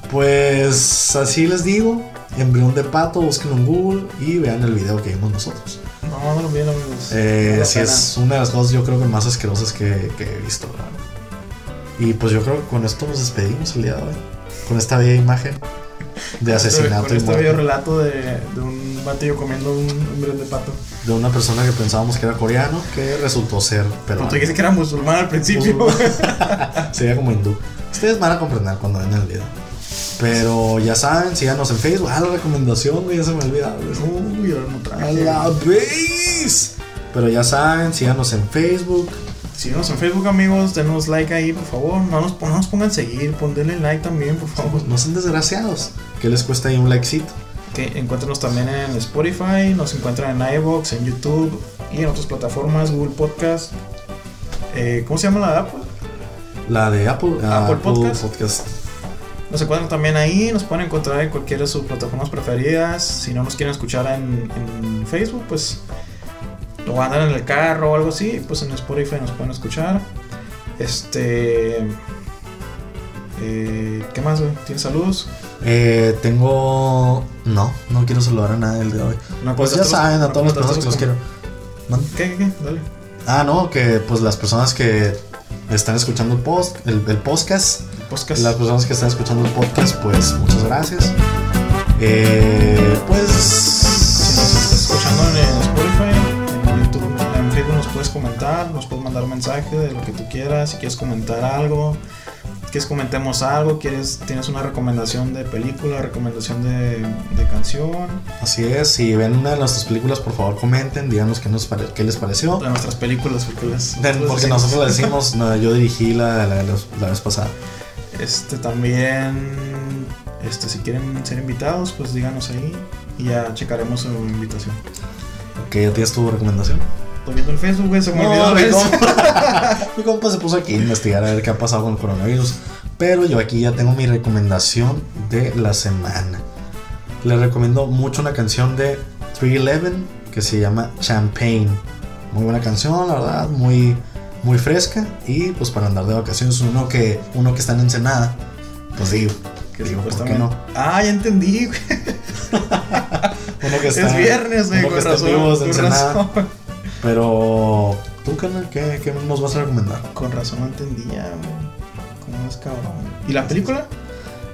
Speaker 1: Pues así les digo. Embrión de pato, busquen en Google y vean el video que vimos nosotros.
Speaker 2: No, no lo bien, amigos.
Speaker 1: Eh,
Speaker 2: la
Speaker 1: sí,
Speaker 2: pena.
Speaker 1: es una de las cosas yo creo que más asquerosas que, que he visto. verdad. Y pues yo creo que con esto nos despedimos el día de hoy. Con esta bella imagen. de *laughs* asesinato
Speaker 2: Con
Speaker 1: y
Speaker 2: este video relato de, de un batillo comiendo un, birón de pato.
Speaker 1: de una persona que pensábamos que era coreano que resultó ser
Speaker 2: Pero
Speaker 1: peruano.
Speaker 2: dijiste que era musulmán al principio. *laughs*
Speaker 1: Sería como hindú. Ustedes van a comprender cuando ven el video. Pero ya saben, síganos en Facebook. Ah, la recomendación, güey, ya se me olvidaba.
Speaker 2: Uy, ahora no
Speaker 1: A
Speaker 2: traje.
Speaker 1: la vez. Pero ya saben, síganos en Facebook.
Speaker 2: Síguenos en Facebook, amigos. Denos like ahí, por favor. No nos, no nos pongan seguir. Ponle like también, por favor.
Speaker 1: No sean desgraciados. ¿Qué les cuesta ahí un likecito?
Speaker 2: Que encuéntrenos también en Spotify. Nos encuentran en iVoox, en YouTube y en otras plataformas, Google Podcast. Eh, ¿Cómo se llama la de Apple?
Speaker 1: La de Apple.
Speaker 2: Apple Podcast.
Speaker 1: Podcast.
Speaker 2: Nos encuentran también ahí, nos pueden encontrar en cualquiera de sus plataformas preferidas. Si no nos quieren escuchar en, en Facebook, pues lo andan en el carro o algo así, pues en Spotify nos pueden escuchar. Este. eh, ¿Qué más, güey? ¿Tienes saludos?
Speaker 1: Eh, tengo. No, no quiero saludar a nadie el de hoy.
Speaker 2: No,
Speaker 1: Pues ya
Speaker 2: contaste los-
Speaker 1: saben, a
Speaker 2: no
Speaker 1: todas las personas que los quiero.
Speaker 2: ¿Qué, qué, qué? Dale.
Speaker 1: Ah, no, que pues las personas que están escuchando el, post, el, el podcast,
Speaker 2: Podcast.
Speaker 1: las personas que están escuchando el podcast, pues muchas gracias. Eh, pues.
Speaker 2: Si nos estás escuchando en Spotify, en YouTube, en Facebook nos puedes comentar, nos puedes mandar mensaje de lo que tú quieras, si quieres comentar algo, quieres comentemos algo, quieres, tienes una recomendación de película, recomendación de, de canción,
Speaker 1: Así es, si ven una de nuestras películas, por favor comenten, díganos qué, nos pare- qué les pareció.
Speaker 2: de nuestras películas, porque, las-
Speaker 1: Den- porque
Speaker 2: decimos.
Speaker 1: nosotros le decimos, *laughs* no, yo dirigí la, la, la- la vez pasada.
Speaker 2: Este también, este, si quieren ser invitados, pues díganos ahí y ya checaremos su invitación.
Speaker 1: Ok, ¿ya tienes tu recomendación?
Speaker 2: Estoy viendo el Facebook, güey, se me
Speaker 1: No,
Speaker 2: olvidó
Speaker 1: mi
Speaker 2: eso.
Speaker 1: compa, mi compa se puso aquí a investigar a ver qué ha pasado con el coronavirus. Pero yo aquí ya tengo mi recomendación de la semana. Les recomiendo mucho una canción de 311 que se llama Champagne. Muy buena canción, la verdad, muy, muy fresca. Y pues para andar de vacaciones, uno que, uno que está en Ensenada, pues digo,
Speaker 2: Que
Speaker 1: digo, ¿por qué no?
Speaker 2: Ah, ya entendí. *laughs*
Speaker 1: Uno que está,
Speaker 2: es viernes, güey, con razón.
Speaker 1: vivos de
Speaker 2: Con
Speaker 1: Ensenada.
Speaker 2: razón.
Speaker 1: Pero, ¿tú, carnal, qué, qué nos vas a recomendar?
Speaker 2: Con razón no entendía. ¿Cómo es cabrón? ¿Y la película?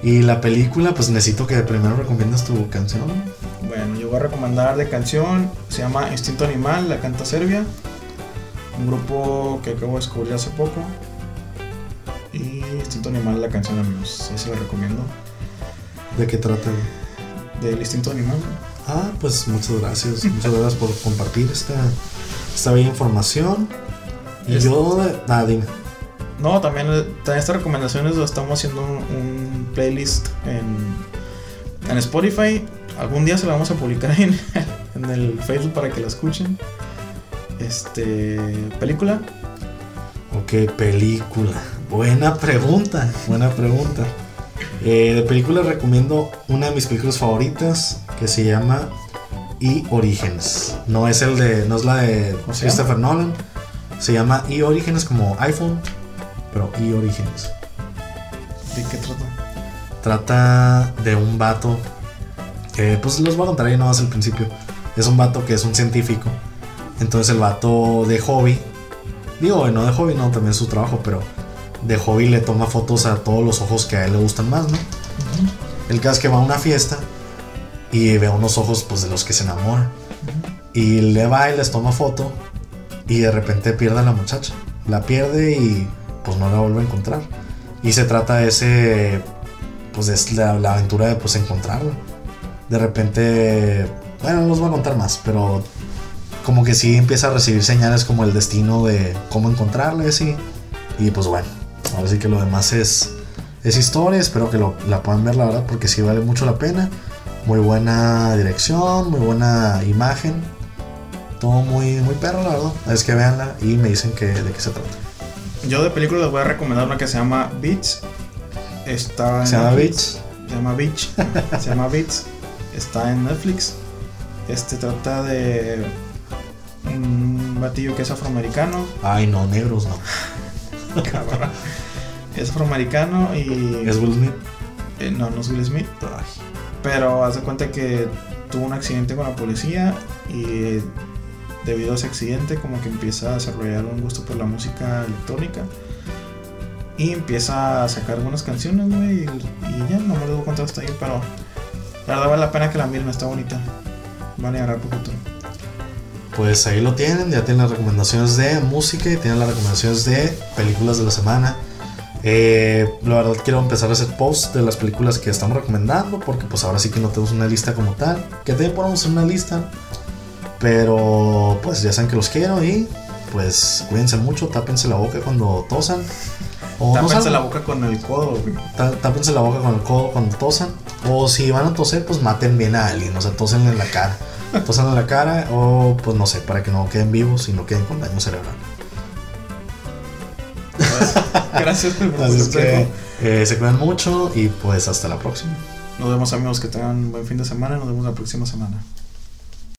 Speaker 1: Y la película, pues necesito que primero recomiendas tu canción.
Speaker 2: Bueno, yo voy a recomendar de canción. Se llama Instinto Animal, la canta Serbia. Un grupo que acabo de descubrir hace poco. Y Instinto Animal, la canción, amigos. Esa la recomiendo.
Speaker 1: ¿De qué trata?
Speaker 2: Del Instinto Animal.
Speaker 1: Ah, pues muchas gracias. Muchas gracias por compartir esta, esta bella información. Y yo, ah, dime.
Speaker 2: No, también, también estas recomendaciones lo estamos haciendo un, un playlist en, en Spotify. Algún día se la vamos a publicar *laughs* en, en el Facebook para que la escuchen. Este. Película.
Speaker 1: Ok, película. Buena pregunta, buena pregunta. Eh, de película recomiendo una de mis películas favoritas que se llama E Orígenes. No es el de, no es la de
Speaker 2: ¿Cómo se
Speaker 1: Christopher Nolan. Se llama E Orígenes como iPhone, pero E Orígenes.
Speaker 2: ¿De qué trata?
Speaker 1: Trata de un vato que, pues los voy a contar ahí nomás al principio. Es un vato que es un científico. Entonces el vato de hobby, digo, no de hobby, no, también es su trabajo, pero de hobby le toma fotos a todos los ojos que a él le gustan más, ¿no? El caso es que va a una fiesta y ve unos ojos, pues de los que se enamora. Y le va y les toma foto y de repente pierde a la muchacha. La pierde y pues no la vuelve a encontrar. Y se trata de ese, pues es la, la aventura de pues encontrarla. De repente, bueno, no los voy a contar más, pero como que sí empieza a recibir señales como el destino de cómo encontrarla y así. Y pues bueno, ahora sí que lo demás es, es historia. Espero que lo- la puedan ver, la verdad, porque sí vale mucho la pena. Muy buena dirección, muy buena imagen. Todo muy, muy perro, la verdad. Es que véanla y me dicen que, de qué se trata.
Speaker 2: Yo de película les voy a recomendar una que se llama Beats. Está en
Speaker 1: ¿Se llama. Beats?
Speaker 2: Se llama Beach. *laughs* se llama Beats. Está en Netflix. Este trata de un batillo que es afroamericano.
Speaker 1: Ay, no, negros no. *laughs*
Speaker 2: cabrón. Es afroamericano y.
Speaker 1: ¿Es Will Smith?
Speaker 2: eh, no, no es Will Smith.
Speaker 1: Ay.
Speaker 2: Pero haz de cuenta que tuvo un accidente con la policía y debido a ese accidente como que empieza a desarrollar un gusto por la música electrónica y empieza a sacar algunas canciones, güey, y, y ya, no me lo voy a contar hasta ahí, pero La verdad vale la pena que la miren, está bonita. Van a llegar poquito.
Speaker 1: Pues ahí lo tienen, ya tienen las recomendaciones de música y tienen las recomendaciones de películas de la semana. Eh, la verdad quiero empezar a hacer posts de las películas que estamos recomendando porque pues ahora sí que no tenemos una lista como tal. Que también ponemos una lista. Pero pues ya saben que los quiero y pues cuídense mucho, tápense la boca cuando tosan. O no
Speaker 2: Tápense
Speaker 1: salgan.
Speaker 2: la boca con el codo,
Speaker 1: Tápense la boca con el codo cuando tosan. O si van a toser, pues maten bien a alguien. O sea, tosen en la cara. *laughs* Tosan en la cara o pues no sé, para que no queden vivos y no queden con daño cerebral.
Speaker 2: Gracias por
Speaker 1: Así que eh, se cuidan mucho y pues hasta la próxima.
Speaker 2: Nos vemos amigos, que tengan un buen fin de semana. Nos vemos la próxima semana.